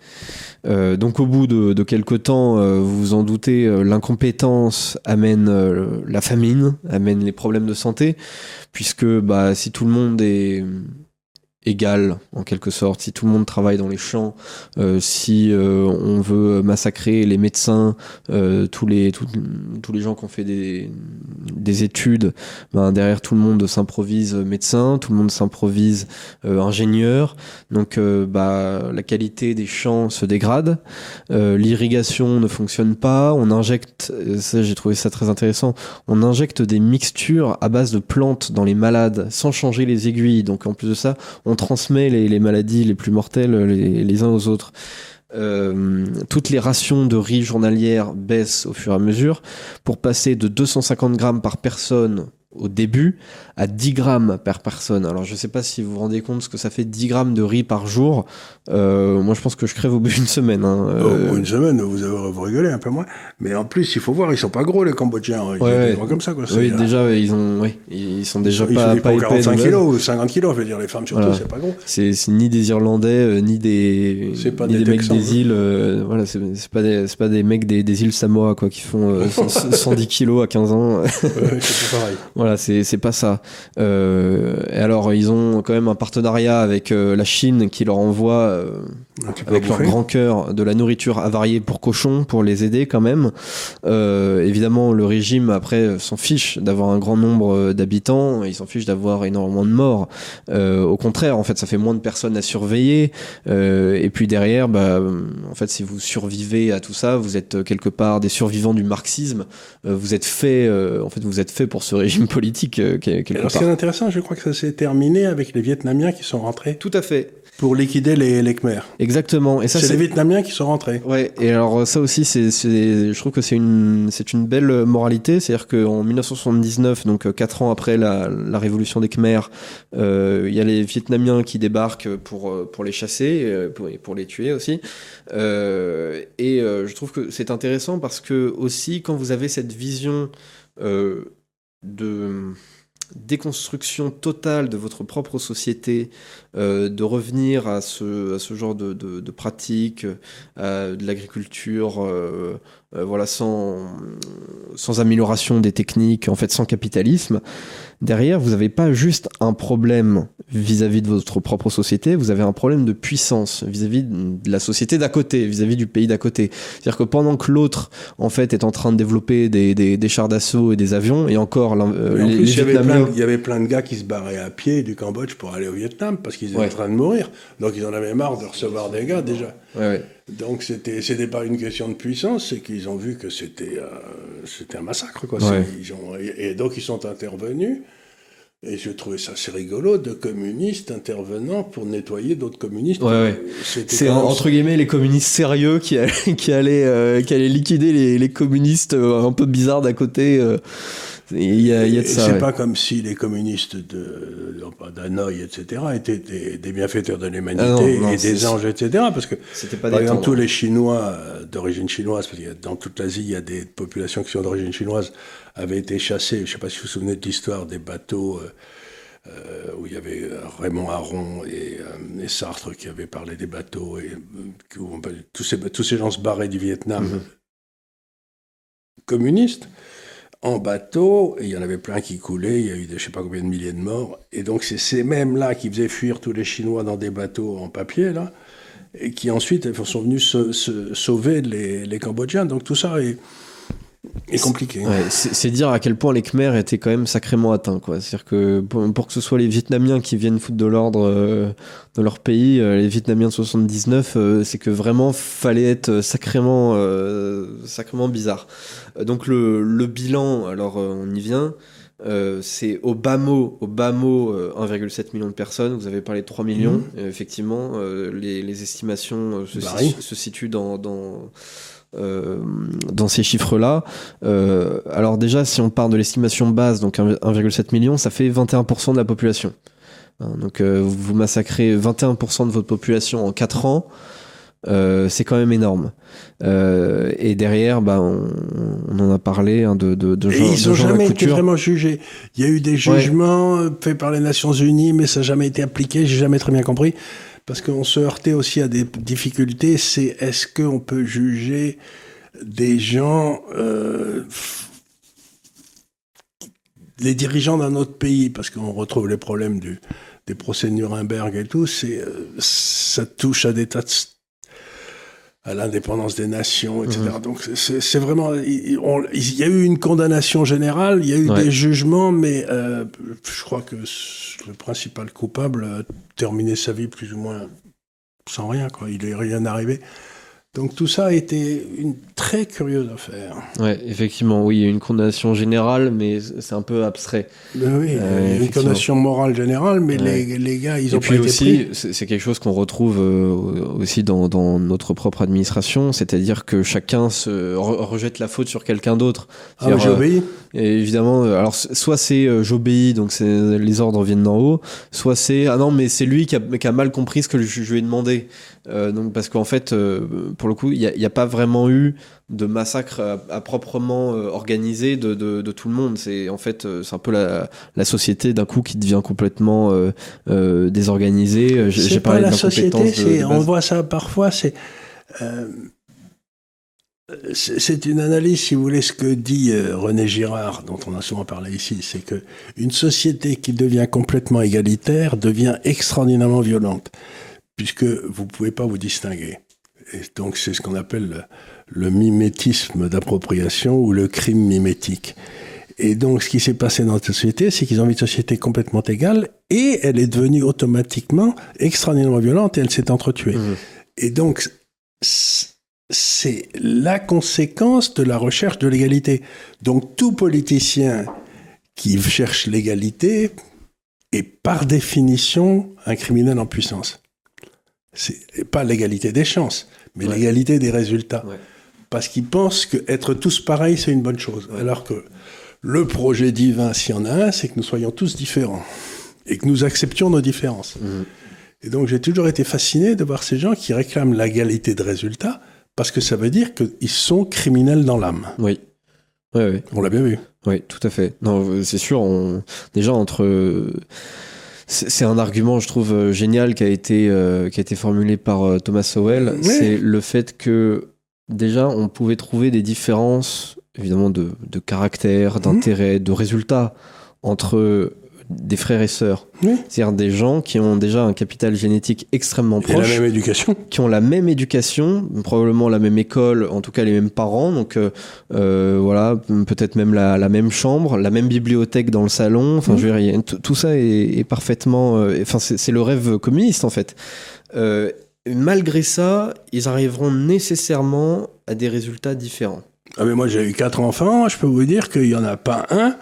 Euh, donc au bout de, de quelques temps, euh, vous vous en doutez, euh, l'incompétence amène la famine, amène les problèmes de santé, puisque bah, si tout le monde est égal en quelque sorte, si tout le monde travaille dans les champs, euh, si euh, on veut massacrer les médecins, euh, tous les tous, les gens qui ont fait des, des études, ben, derrière tout le monde s'improvise médecin, tout le monde s'improvise euh, ingénieur, donc euh, bah, la qualité des champs se dégrade, euh, l'irrigation ne fonctionne pas, on injecte, ça j'ai trouvé ça très intéressant, on injecte des mixtures à base de plantes dans les malades sans changer les aiguilles, donc en plus de ça, on transmet les, maladies les plus mortelles les, les uns aux autres. Euh, toutes les rations de riz journalières baissent au fur et à mesure pour passer de 250 grammes par personne au début à 10 grammes par personne. Alors je sais pas si vous vous rendez compte ce que ça fait 10 grammes de riz par jour. Euh, moi je pense que je crève au bout d'une semaine. hein. Euh, Oh, une semaine, vous, avez, vous rigolez un peu moins. Mais en plus, il faut voir, ils sont pas gros, les Cambodgiens. Ils Ouais, sont ouais. comme ça, quoi. oui, C'est- déjà ils ont, oui, ils sont déjà ils pas, font pas épais. 45 de base. kilos ou 50 kilos, je veux dire, les femmes surtout, Voilà. c'est pas gros. C'est ni des Irlandais, euh, ni des, pas ni des des mecs des îles. euh, voilà, c'est pas des, pas des mecs des, des îles Samoa quoi qui font euh, 100 110 (laughs) kilos à 15 ans. Ouais, c'est pas pareil. (laughs) Voilà, c'est pas ça. Euh, et alors, ils ont quand même un partenariat avec euh, la Chine qui leur envoie avec leur grand cœur de la nourriture avariée pour cochons pour les aider quand même. Euh, évidemment, le régime après euh, s'en fiche d'avoir un grand nombre euh, d'habitants, il s'en fiche d'avoir énormément de morts. Euh, au contraire, en fait, ça fait moins de personnes à surveiller. Euh, et puis derrière, bah, en fait, si vous survivez à tout ça, vous êtes euh, quelque part des survivants du marxisme. Euh, vous êtes fait, euh, en fait, vous êtes fait pour ce régime (laughs) politique euh, quel- quelque Alors, ce qui est intéressant, je crois que ça s'est terminé avec les Vietnamiens qui sont rentrés Tout à fait, pour liquider les, les Khmers. Exactement. Et ça, C'est les Vietnamiens qui sont rentrés. Ouais, et alors ça aussi, c'est, je trouve que c'est une, c'est une belle moralité, c'est-à-dire qu'en 1979, donc euh, quatre ans après la, la révolution des Khmers, euh, il y a les Vietnamiens qui débarquent pour euh, pour les chasser, euh, pour, et pour les tuer aussi. Euh, et euh, je trouve que c'est intéressant parce que aussi quand vous avez cette vision euh, de déconstruction totale de votre propre société, euh, de revenir à ce, à ce genre de, de, de pratiques, euh, de l'agriculture, euh, euh, voilà, sans, sans amélioration des techniques, en fait, sans capitalisme. Derrière, vous n'avez pas juste un problème vis-à-vis de votre propre société, vous avez un problème de puissance vis-à-vis de la société d'à côté, vis-à-vis du pays d'à côté. C'est-à-dire que pendant que l'autre, en fait, est en train de développer des, des, des chars d'assaut et des avions, et encore, en les, plus, les il y, avait plein, il y avait plein de gars qui se barraient à pied du Cambodge pour aller au Vietnam parce qu'ils étaient Ouais. en train de mourir. Donc ils en avaient marre de recevoir des gars déjà. Ouais, ouais. Donc c'était c'était pas une question de puissance, c'est qu'ils ont vu que c'était euh, c'était un massacre quoi. Ils ont, et, et donc ils sont intervenus. Et je trouvais ça assez rigolo de communistes intervenant pour nettoyer d'autres communistes. Ouais, ouais. C'était C'est entre guillemets les communistes sérieux qui allaient, (laughs) qui allaient, euh, qui allaient liquider les, les communistes euh, un peu bizarres d'à côté. euh. Il y a, il y a de Et ça. C'est ouais. pas comme si les communistes de d'Hanoï, etc., étaient des, des bienfaiteurs de l'humanité Ah non, non, et des anges, etc. Parce que C'était pas Par des exemple, temps, tous les Chinois euh, d'origine chinoise, parce que dans toute l'Asie, il y a des populations qui sont d'origine chinoise, avaient été chassés. Je ne sais pas si vous vous souvenez de l'histoire des bateaux euh, euh, où il y avait Raymond Aron et, euh, et Sartre qui avaient parlé des bateaux et euh, où on- tous, ces, tous ces gens se barraient du Vietnam Mhm. communiste en bateau, et il y en avait plein qui coulaient, il y a eu des, je sais pas combien de milliers de morts, et donc c'est ces mêmes-là qui faisaient fuir tous les Chinois dans des bateaux en papier, là, et qui ensuite sont venus se, sauver les, les Cambodgiens. Donc tout ça est, est compliqué. C'est dire à quel point les Khmers étaient quand même sacrément atteints. C'est-à-dire que pour, pour que ce soit les Vietnamiens qui viennent foutre de l'ordre euh, dans leur pays, euh, les Vietnamiens de 79, euh, c'est que vraiment fallait être sacrément, sacrément bizarre. Donc le, le bilan, alors on y vient. C'est au bas mot, au bas mot, euh, 1,7 million de personnes. Vous avez parlé de 3 millions. Euh, effectivement, les, les estimations euh, se, situent dans, dans, euh, dans ces chiffres-là. Euh, alors déjà, si on part de l'estimation base, donc 1,7 million, ça fait 21% de la population. Hein, donc euh, vous massacrez 21% de votre population en 4 ans. Euh, c'est quand même énorme. Euh, et derrière, bah, on, on en a parlé hein, de, de, de Et Jean, ils n'ont jamais été vraiment jugés. Il y a eu des jugements euh, faits par les Nations Unies, mais ça n'a jamais été appliqué. J'ai jamais très bien compris. Parce qu'on se heurtait aussi à des difficultés. C'est est-ce qu'on peut juger des gens, euh, les dirigeants d'un autre pays, parce qu'on retrouve les problèmes des procès de Nuremberg et tout, c'est, euh, ça touche à des tas de à l'indépendance des nations, etc. Mhm. Donc c'est c'est vraiment, il, on- il y a eu une condamnation générale, il y a eu Ouais. des jugements, mais euh, je crois que le principal coupable a terminé sa vie plus ou moins sans rien, quoi. Il n'est rien arrivé. Donc tout ça a été une très curieuse affaire. Ouais, effectivement, oui, il y a une condamnation générale, mais c'est un peu abstrait. Mais oui, il y a Euh, une condamnation morale générale, mais Ouais. les, les gars, ils Et ont puis pas aussi, c'est quelque chose qu'on retrouve euh, aussi dans, dans notre propre administration, c'est-à-dire que chacun se re- rejette la faute sur quelqu'un d'autre. Ah, j'ai C'est-à-dire, obéi. Et évidemment, euh, alors soit c'est euh, j'obéis, donc c'est les ordres viennent d'en haut, soit c'est ah non mais c'est lui qui a, qui a mal compris ce que je, je lui ai demandé. Euh, donc parce qu'en fait, euh, pour le coup, il n'y a, a pas vraiment eu de massacre à, à proprement euh, organisé de, de, de tout le monde. C'est en fait euh, c'est un peu la, la société d'un coup qui devient complètement euh, euh, désorganisée. J'ai pas parlé de la société, de- on voit ça parfois, c'est. C'est une analyse, si vous voulez, ce que dit euh, René Girard, dont on a souvent parlé ici, c'est que une société qui devient complètement égalitaire devient extraordinairement violente, puisque vous ne pouvez pas vous distinguer. Et donc c'est ce qu'on appelle le, le mimétisme d'appropriation ou le crime mimétique. Et donc, ce qui s'est passé dans notre société, c'est qu'ils ont mis une société complètement égale et elle est devenue automatiquement extraordinairement violente et elle s'est entretuée. Mmh. Et donc, c'est la conséquence de la recherche de l'égalité. Donc, tout politicien qui cherche l'égalité est par définition un criminel en puissance. C'est pas l'égalité des chances, mais Ouais. l'égalité des résultats. Ouais. Parce qu'ils pensent qu'être tous pareils, c'est une bonne chose. Alors que le projet divin, s'il y en a un, c'est que nous soyons tous différents et que nous acceptions nos différences. Mhm. Et donc j'ai toujours été fasciné de voir ces gens qui réclament l'égalité de résultats parce que ça veut dire qu'ils sont criminels dans l'âme. Oui. Oui, oui. On l'a bien vu. Oui, tout à fait. Non, c'est sûr. On... Déjà entre, c'est un argument, je trouve euh, génial qui a été euh, qui a été formulé par euh, Thomas Sowell. Oui. C'est le fait que déjà on pouvait trouver des différences, évidemment de, de caractère, d'intérêt, de résultats entre des frères et sœurs. Oui. C'est-à-dire des gens qui ont déjà un capital génétique extrêmement Et la proche même éducation. qui ont la même éducation, probablement la même école, en tout cas les mêmes parents, donc euh, euh, voilà, peut-être même la, la même chambre, la même bibliothèque dans le salon. Enfin, je veux dire, tout ça est, est parfaitement. euh, Enfin, c'est c'est le rêve communiste en fait. Euh, malgré ça, ils arriveront nécessairement à des résultats différents, Ah mais moi j'ai eu quatre enfants, je peux vous dire qu'il n'y en a pas un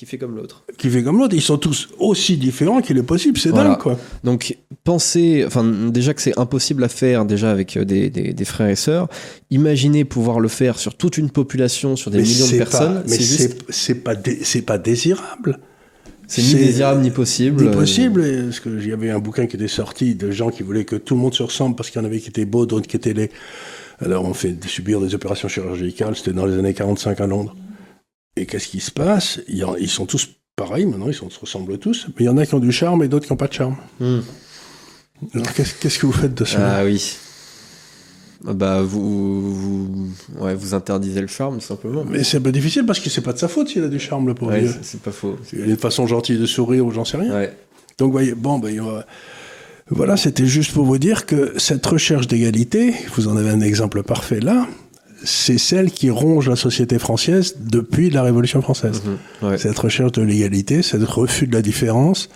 qui fait comme l'autre. qui fait comme l'autre. Ils sont tous aussi différents qu'il est possible. C'est Voilà. dingue quoi. Donc, penser, enfin, déjà que c'est impossible à faire déjà avec euh, des, des- des frères et sœurs, imaginez pouvoir le faire sur toute une population, sur des mais millions de personnes, pas, mais c'est juste, c'est c'est pas dé- c'est pas désirable. c'est ni désirable ni possible. C'est possible, et- parce que y avait un bouquin qui était sorti de gens qui voulaient que tout le monde se ressemble parce qu'il y en avait qui étaient beaux, d'autres qui étaient laids. Alors on fait subir des opérations chirurgicales, c'était dans les années 45 à Londres. Et qu'est-ce qui se passe? Ils sont tous pareils maintenant, ils se ressemblent tous, mais il y en a qui ont du charme et d'autres qui n'ont pas de charme. Hmm. Alors qu'est-ce qu'est-ce que vous faites de ça Ah oui. Ah Bah, vous, vous, ouais, vous interdisez le charme, simplement. Mais c'est peu difficile parce que c'est pas de sa faute s'il a du charme, le pauvre Ouais, vieux. c'est- c'est pas faux. Il a une façon gentille de sourire ou j'en sais rien. Ouais. Donc, voyez, bon, ben, voilà, c'était juste pour vous dire que cette recherche d'égalité, vous en avez un exemple parfait là, c'est celle qui ronge la société française depuis la Révolution française. Mhm. Ouais. Cette recherche de l'égalité, ce refus de la différence,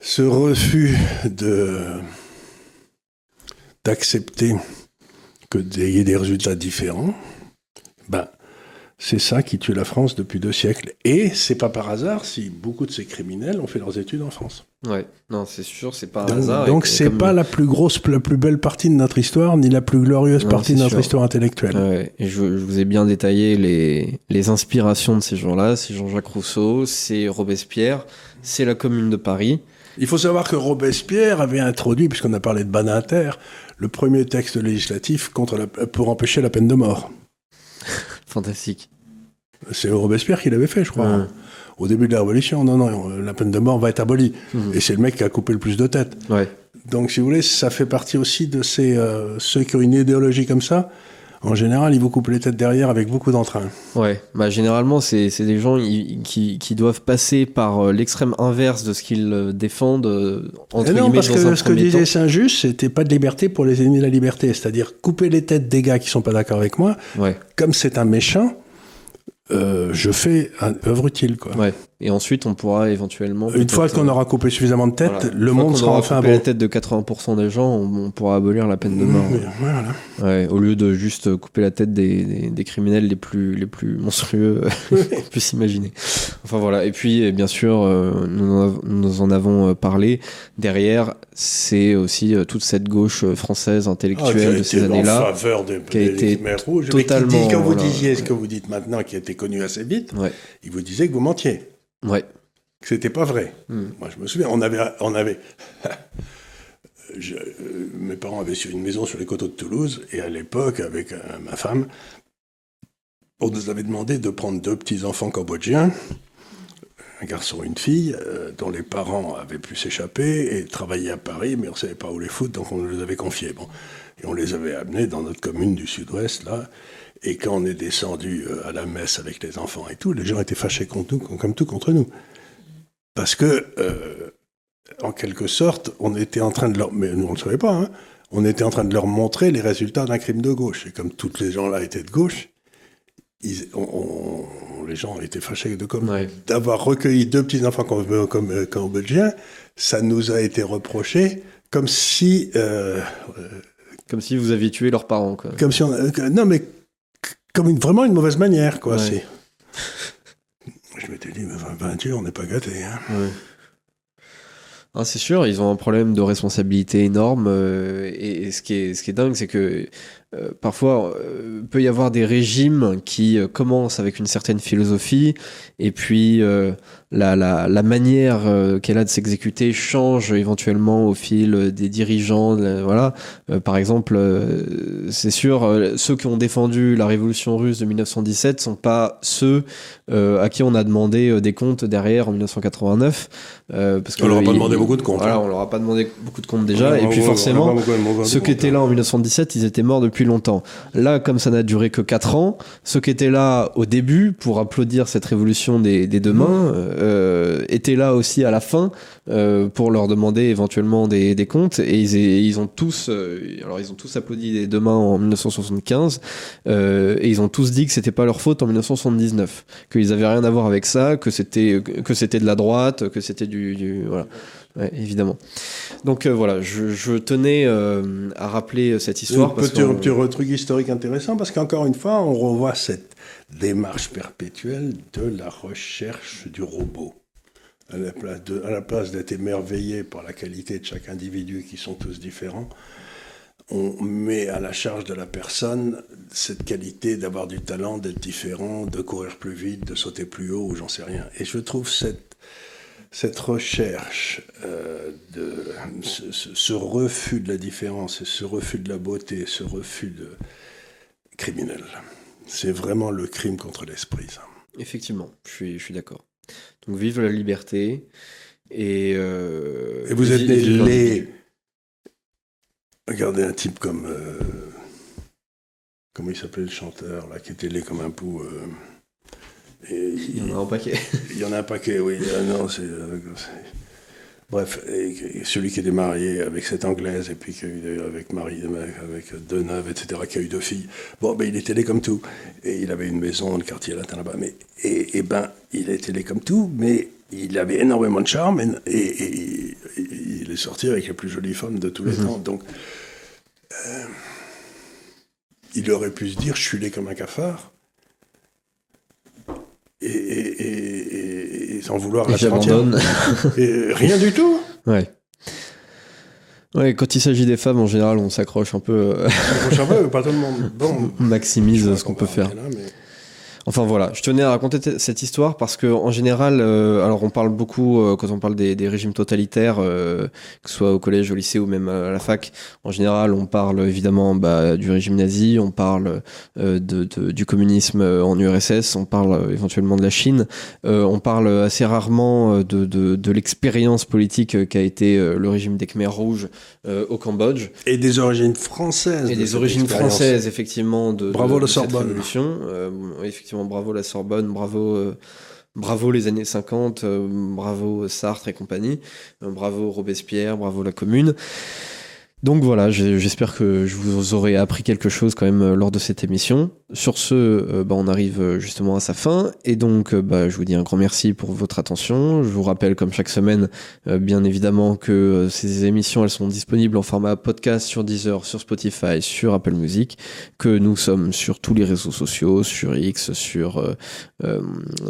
ce refus de d'accepter que y ait des résultats différents, ben, c'est ça qui tue la France depuis deux siècles. Et c'est pas par hasard si beaucoup de ces criminels ont fait leurs études en France. Ouais. Non, c'est sûr, c'est pas un Donc, hasard. donc c'est comme- pas la plus grosse, la plus belle partie de notre histoire, ni la plus glorieuse Non, partie de notre sûr. histoire intellectuelle. Ouais, et je, je vous ai bien détaillé les, les inspirations de ces gens-là. C'est Jean-Jacques Rousseau, c'est Robespierre, c'est la Commune de Paris. Il faut savoir que Robespierre avait introduit, puisqu'on a parlé de Badinter, le premier texte législatif contre la- pour empêcher la peine de mort. (laughs) Fantastique. C'est Robespierre qui l'avait fait, je crois. Ouais. Au début de la Révolution, non, non, la peine de mort va être abolie. Mhm. Et c'est le mec qui a coupé le plus de têtes. Ouais. Donc, si vous voulez, ça fait partie aussi de ces, euh, ceux qui ont une idéologie comme ça. En général, ils vous coupent les têtes derrière avec beaucoup d'entrain. Ouais, bah généralement c'est des gens qui, qui doivent passer par euh, l'extrême inverse de ce qu'ils euh, défendent euh, entre Et non, parce dans que ce que disait. Saint-Just, c'était pas de liberté pour les ennemis de la liberté. C'est-à-dire couper les têtes des gars qui sont pas d'accord avec moi. Ouais, Comme c'est un méchant, euh, je fais un œuvre utile, quoi. Et ensuite on pourra éventuellement. Une fois qu'on euh, aura coupé suffisamment de têtes, voilà. le monde sera aura enfin coupé bon. la tête de 80% des gens, on, on pourra abolir la peine de mort. Voilà. Ouais, au lieu de juste couper la tête des, des, des criminels les plus, les plus monstrueux (laughs) qu'on puisse imaginer. Enfin voilà, et puis eh bien sûr, euh, nous, en av- nous en avons euh, parlé, derrière, c'est aussi euh, toute cette gauche euh, française Ah, intellectuelle qui a de ces années-là. qui a été rouges. Mais qui totalement, dit, quand vous disiez ce que vous dites maintenant, qui a été connu assez vite, Ouais, il vous disait que vous mentiez, ouais. que c'était pas vrai. Hmm. Moi, je me souviens, on avait, on avait, (laughs) je- euh, mes parents avaient sur une maison sur les coteaux de Toulouse, et à l'époque, avec euh, ma femme, on nous avait demandé de prendre deux petits enfants cambodgiens, un garçon et une fille, euh, dont les parents avaient pu s'échapper et travailler à Paris, mais on ne savait pas où les foutre, donc on nous les avait confiés. Bon. Et on les avait amenés dans notre commune du sud-ouest, là. Et quand on est descendu euh, à la messe avec les enfants et tout, les gens étaient fâchés contre nous, comme tout contre nous. Parce que, euh, en quelque sorte, on était en train de leur... Mais nous, on ne le savait pas, hein, on était en train de leur montrer les résultats d'un crime de gauche. Et comme tous les gens là étaient de gauche, ils, on, les gens étaient fâchés de comme d'avoir recueilli deux petits enfants comme, comme, comme ça nous a été reproché comme si euh, comme si vous aviez tué leurs parents quoi. Comme si on, non mais comme une, vraiment une mauvaise manière quoi. Je m'étais dit mais 20 on n'est pas gâté. Hein. Ah, c'est sûr, ils ont un problème de responsabilité énorme. Euh, et, ce, qui est, ce qui est dingue, c'est que euh, parfois, euh, peut y avoir des régimes qui euh, commencent avec une certaine philosophie, et puis la, la, la, manière qu'elle a de s'exécuter change éventuellement au fil des dirigeants. voilà. par exemple, c'est sûr, ceux qui ont défendu la révolution russe de 1917 sont pas ceux à qui on a demandé des comptes derrière en 1989. parce qu'on leur a pas demandé beaucoup de comptes. Voilà, hein. on leur a pas demandé beaucoup de comptes déjà. et puis forcément, ceux qui étaient là en 1917, ils étaient morts depuis longtemps. Là, comme ça n'a duré que 4 ans, ceux qui étaient là au début pour applaudir cette révolution des, des deux mains euh, étaient là aussi à la fin euh, pour leur demander éventuellement des, comptes. Et ils, ont tous, euh, alors ils ont tous applaudi des deux mains en 1975 euh, et ils ont tous dit que c'était pas leur faute en 1979, qu'ils avaient rien à voir avec ça, que c'était que c'était de la droite, que c'était du, du voilà évidemment. Donc euh, voilà, je, tenais euh, à rappeler euh, cette histoire. Un petit, petit truc historique intéressant, parce qu'encore une fois, on revoit cette démarche perpétuelle de la recherche du robot. À la place, de, à la place d'être émerveillé par la qualité de chaque individu, qui sont tous différents, on met à la charge de la personne cette qualité d'avoir du talent, d'être différent, de courir plus vite, de sauter plus haut, ou j'en sais rien. Et je trouve cette cette recherche euh, de ce, refus de la différence et ce refus de la beauté, ce refus de criminel. C'est vraiment le crime contre l'esprit, ça. Effectivement, je suis, je suis d'accord. Donc vive la liberté et... Euh, et vous êtes les... Regardez un type comme... Euh, comment il s'appelait le chanteur, là, qui était laid comme un pou il y en a un paquet. (laughs) Il y en a un paquet, oui. Ah non, c'est, euh, Bref, celui qui était marié avec cette Anglaise, et puis qui a eu avec Marie, avec Deneuve, etc., qui a eu deux filles. Bon, ben, il était laid comme tout. Et il avait une maison dans le quartier latin là-bas. Mais, et, ben, il était laid comme tout, mais il avait énormément de charme, et, il est sorti avec la plus jolie femme de tous les mhm. temps. Donc, euh, il aurait pu se dire, je suis laid comme un cafard et, et, sans vouloir la j'abandonne. (laughs) rien du tout. Ouais. Ouais, quand il s'agit des femmes, en général, on s'accroche un peu. Euh, on s'accroche un peu, pas tout le monde. (laughs) Bon, on maximise ce qu'on peut faire. Enfin voilà, je tenais à raconter cette histoire parce que en général, euh, alors on parle beaucoup euh, quand on parle des, des régimes totalitaires, euh, que ce soit au collège, au lycée ou même à la fac. En général, on parle évidemment bah, du régime nazi, on parle de, de, du communisme en URSS, on parle éventuellement de la Chine, on parle assez rarement de, de, de l'expérience politique qu'a été le régime des Khmers rouges au Cambodge. Et des origines françaises. Et des origines françaises, effectivement. De, Bravo la Sorbonne. effectivement bravo la Sorbonne, bravo, euh, bravo les années 50, euh, bravo Sartre et compagnie, euh, bravo Robespierre, bravo la Commune. Donc voilà, j'espère que je vous aurai appris quelque chose quand même lors de cette émission. Sur ce, euh, bah, on arrive euh, justement à sa fin. Et donc, euh, bah, je vous dis un grand merci pour votre attention. Je vous rappelle, comme chaque semaine, bien évidemment, que ces émissions, elles sont disponibles en format podcast sur Deezer, sur Spotify, sur Apple Music, que nous sommes sur tous les réseaux sociaux, sur X, sur,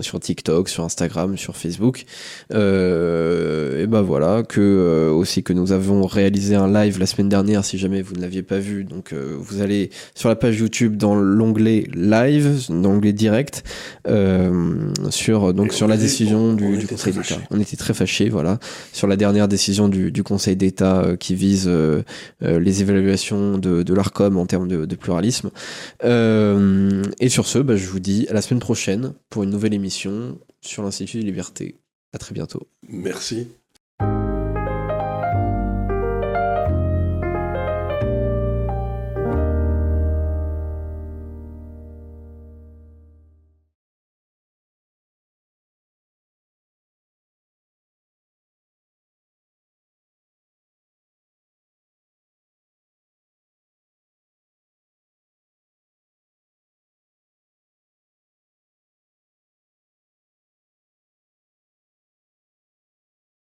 sur TikTok, sur Instagram, sur Facebook. et ben voilà, que aussi que nous avons réalisé un live la semaine dernière, si jamais vous ne l'aviez pas vu. Donc, vous allez sur la page YouTube dans l'onglet live, d'anglais direct, euh, sur donc sur la décision du, Conseil d'État. On était très fâchés, voilà, sur la dernière décision du, Conseil d'État euh, qui vise euh, les évaluations de, de l'Arcom en termes de, pluralisme. et sur ce, bah, je vous dis à la semaine prochaine pour une nouvelle émission sur l'Institut de Liberté. À très bientôt. Merci.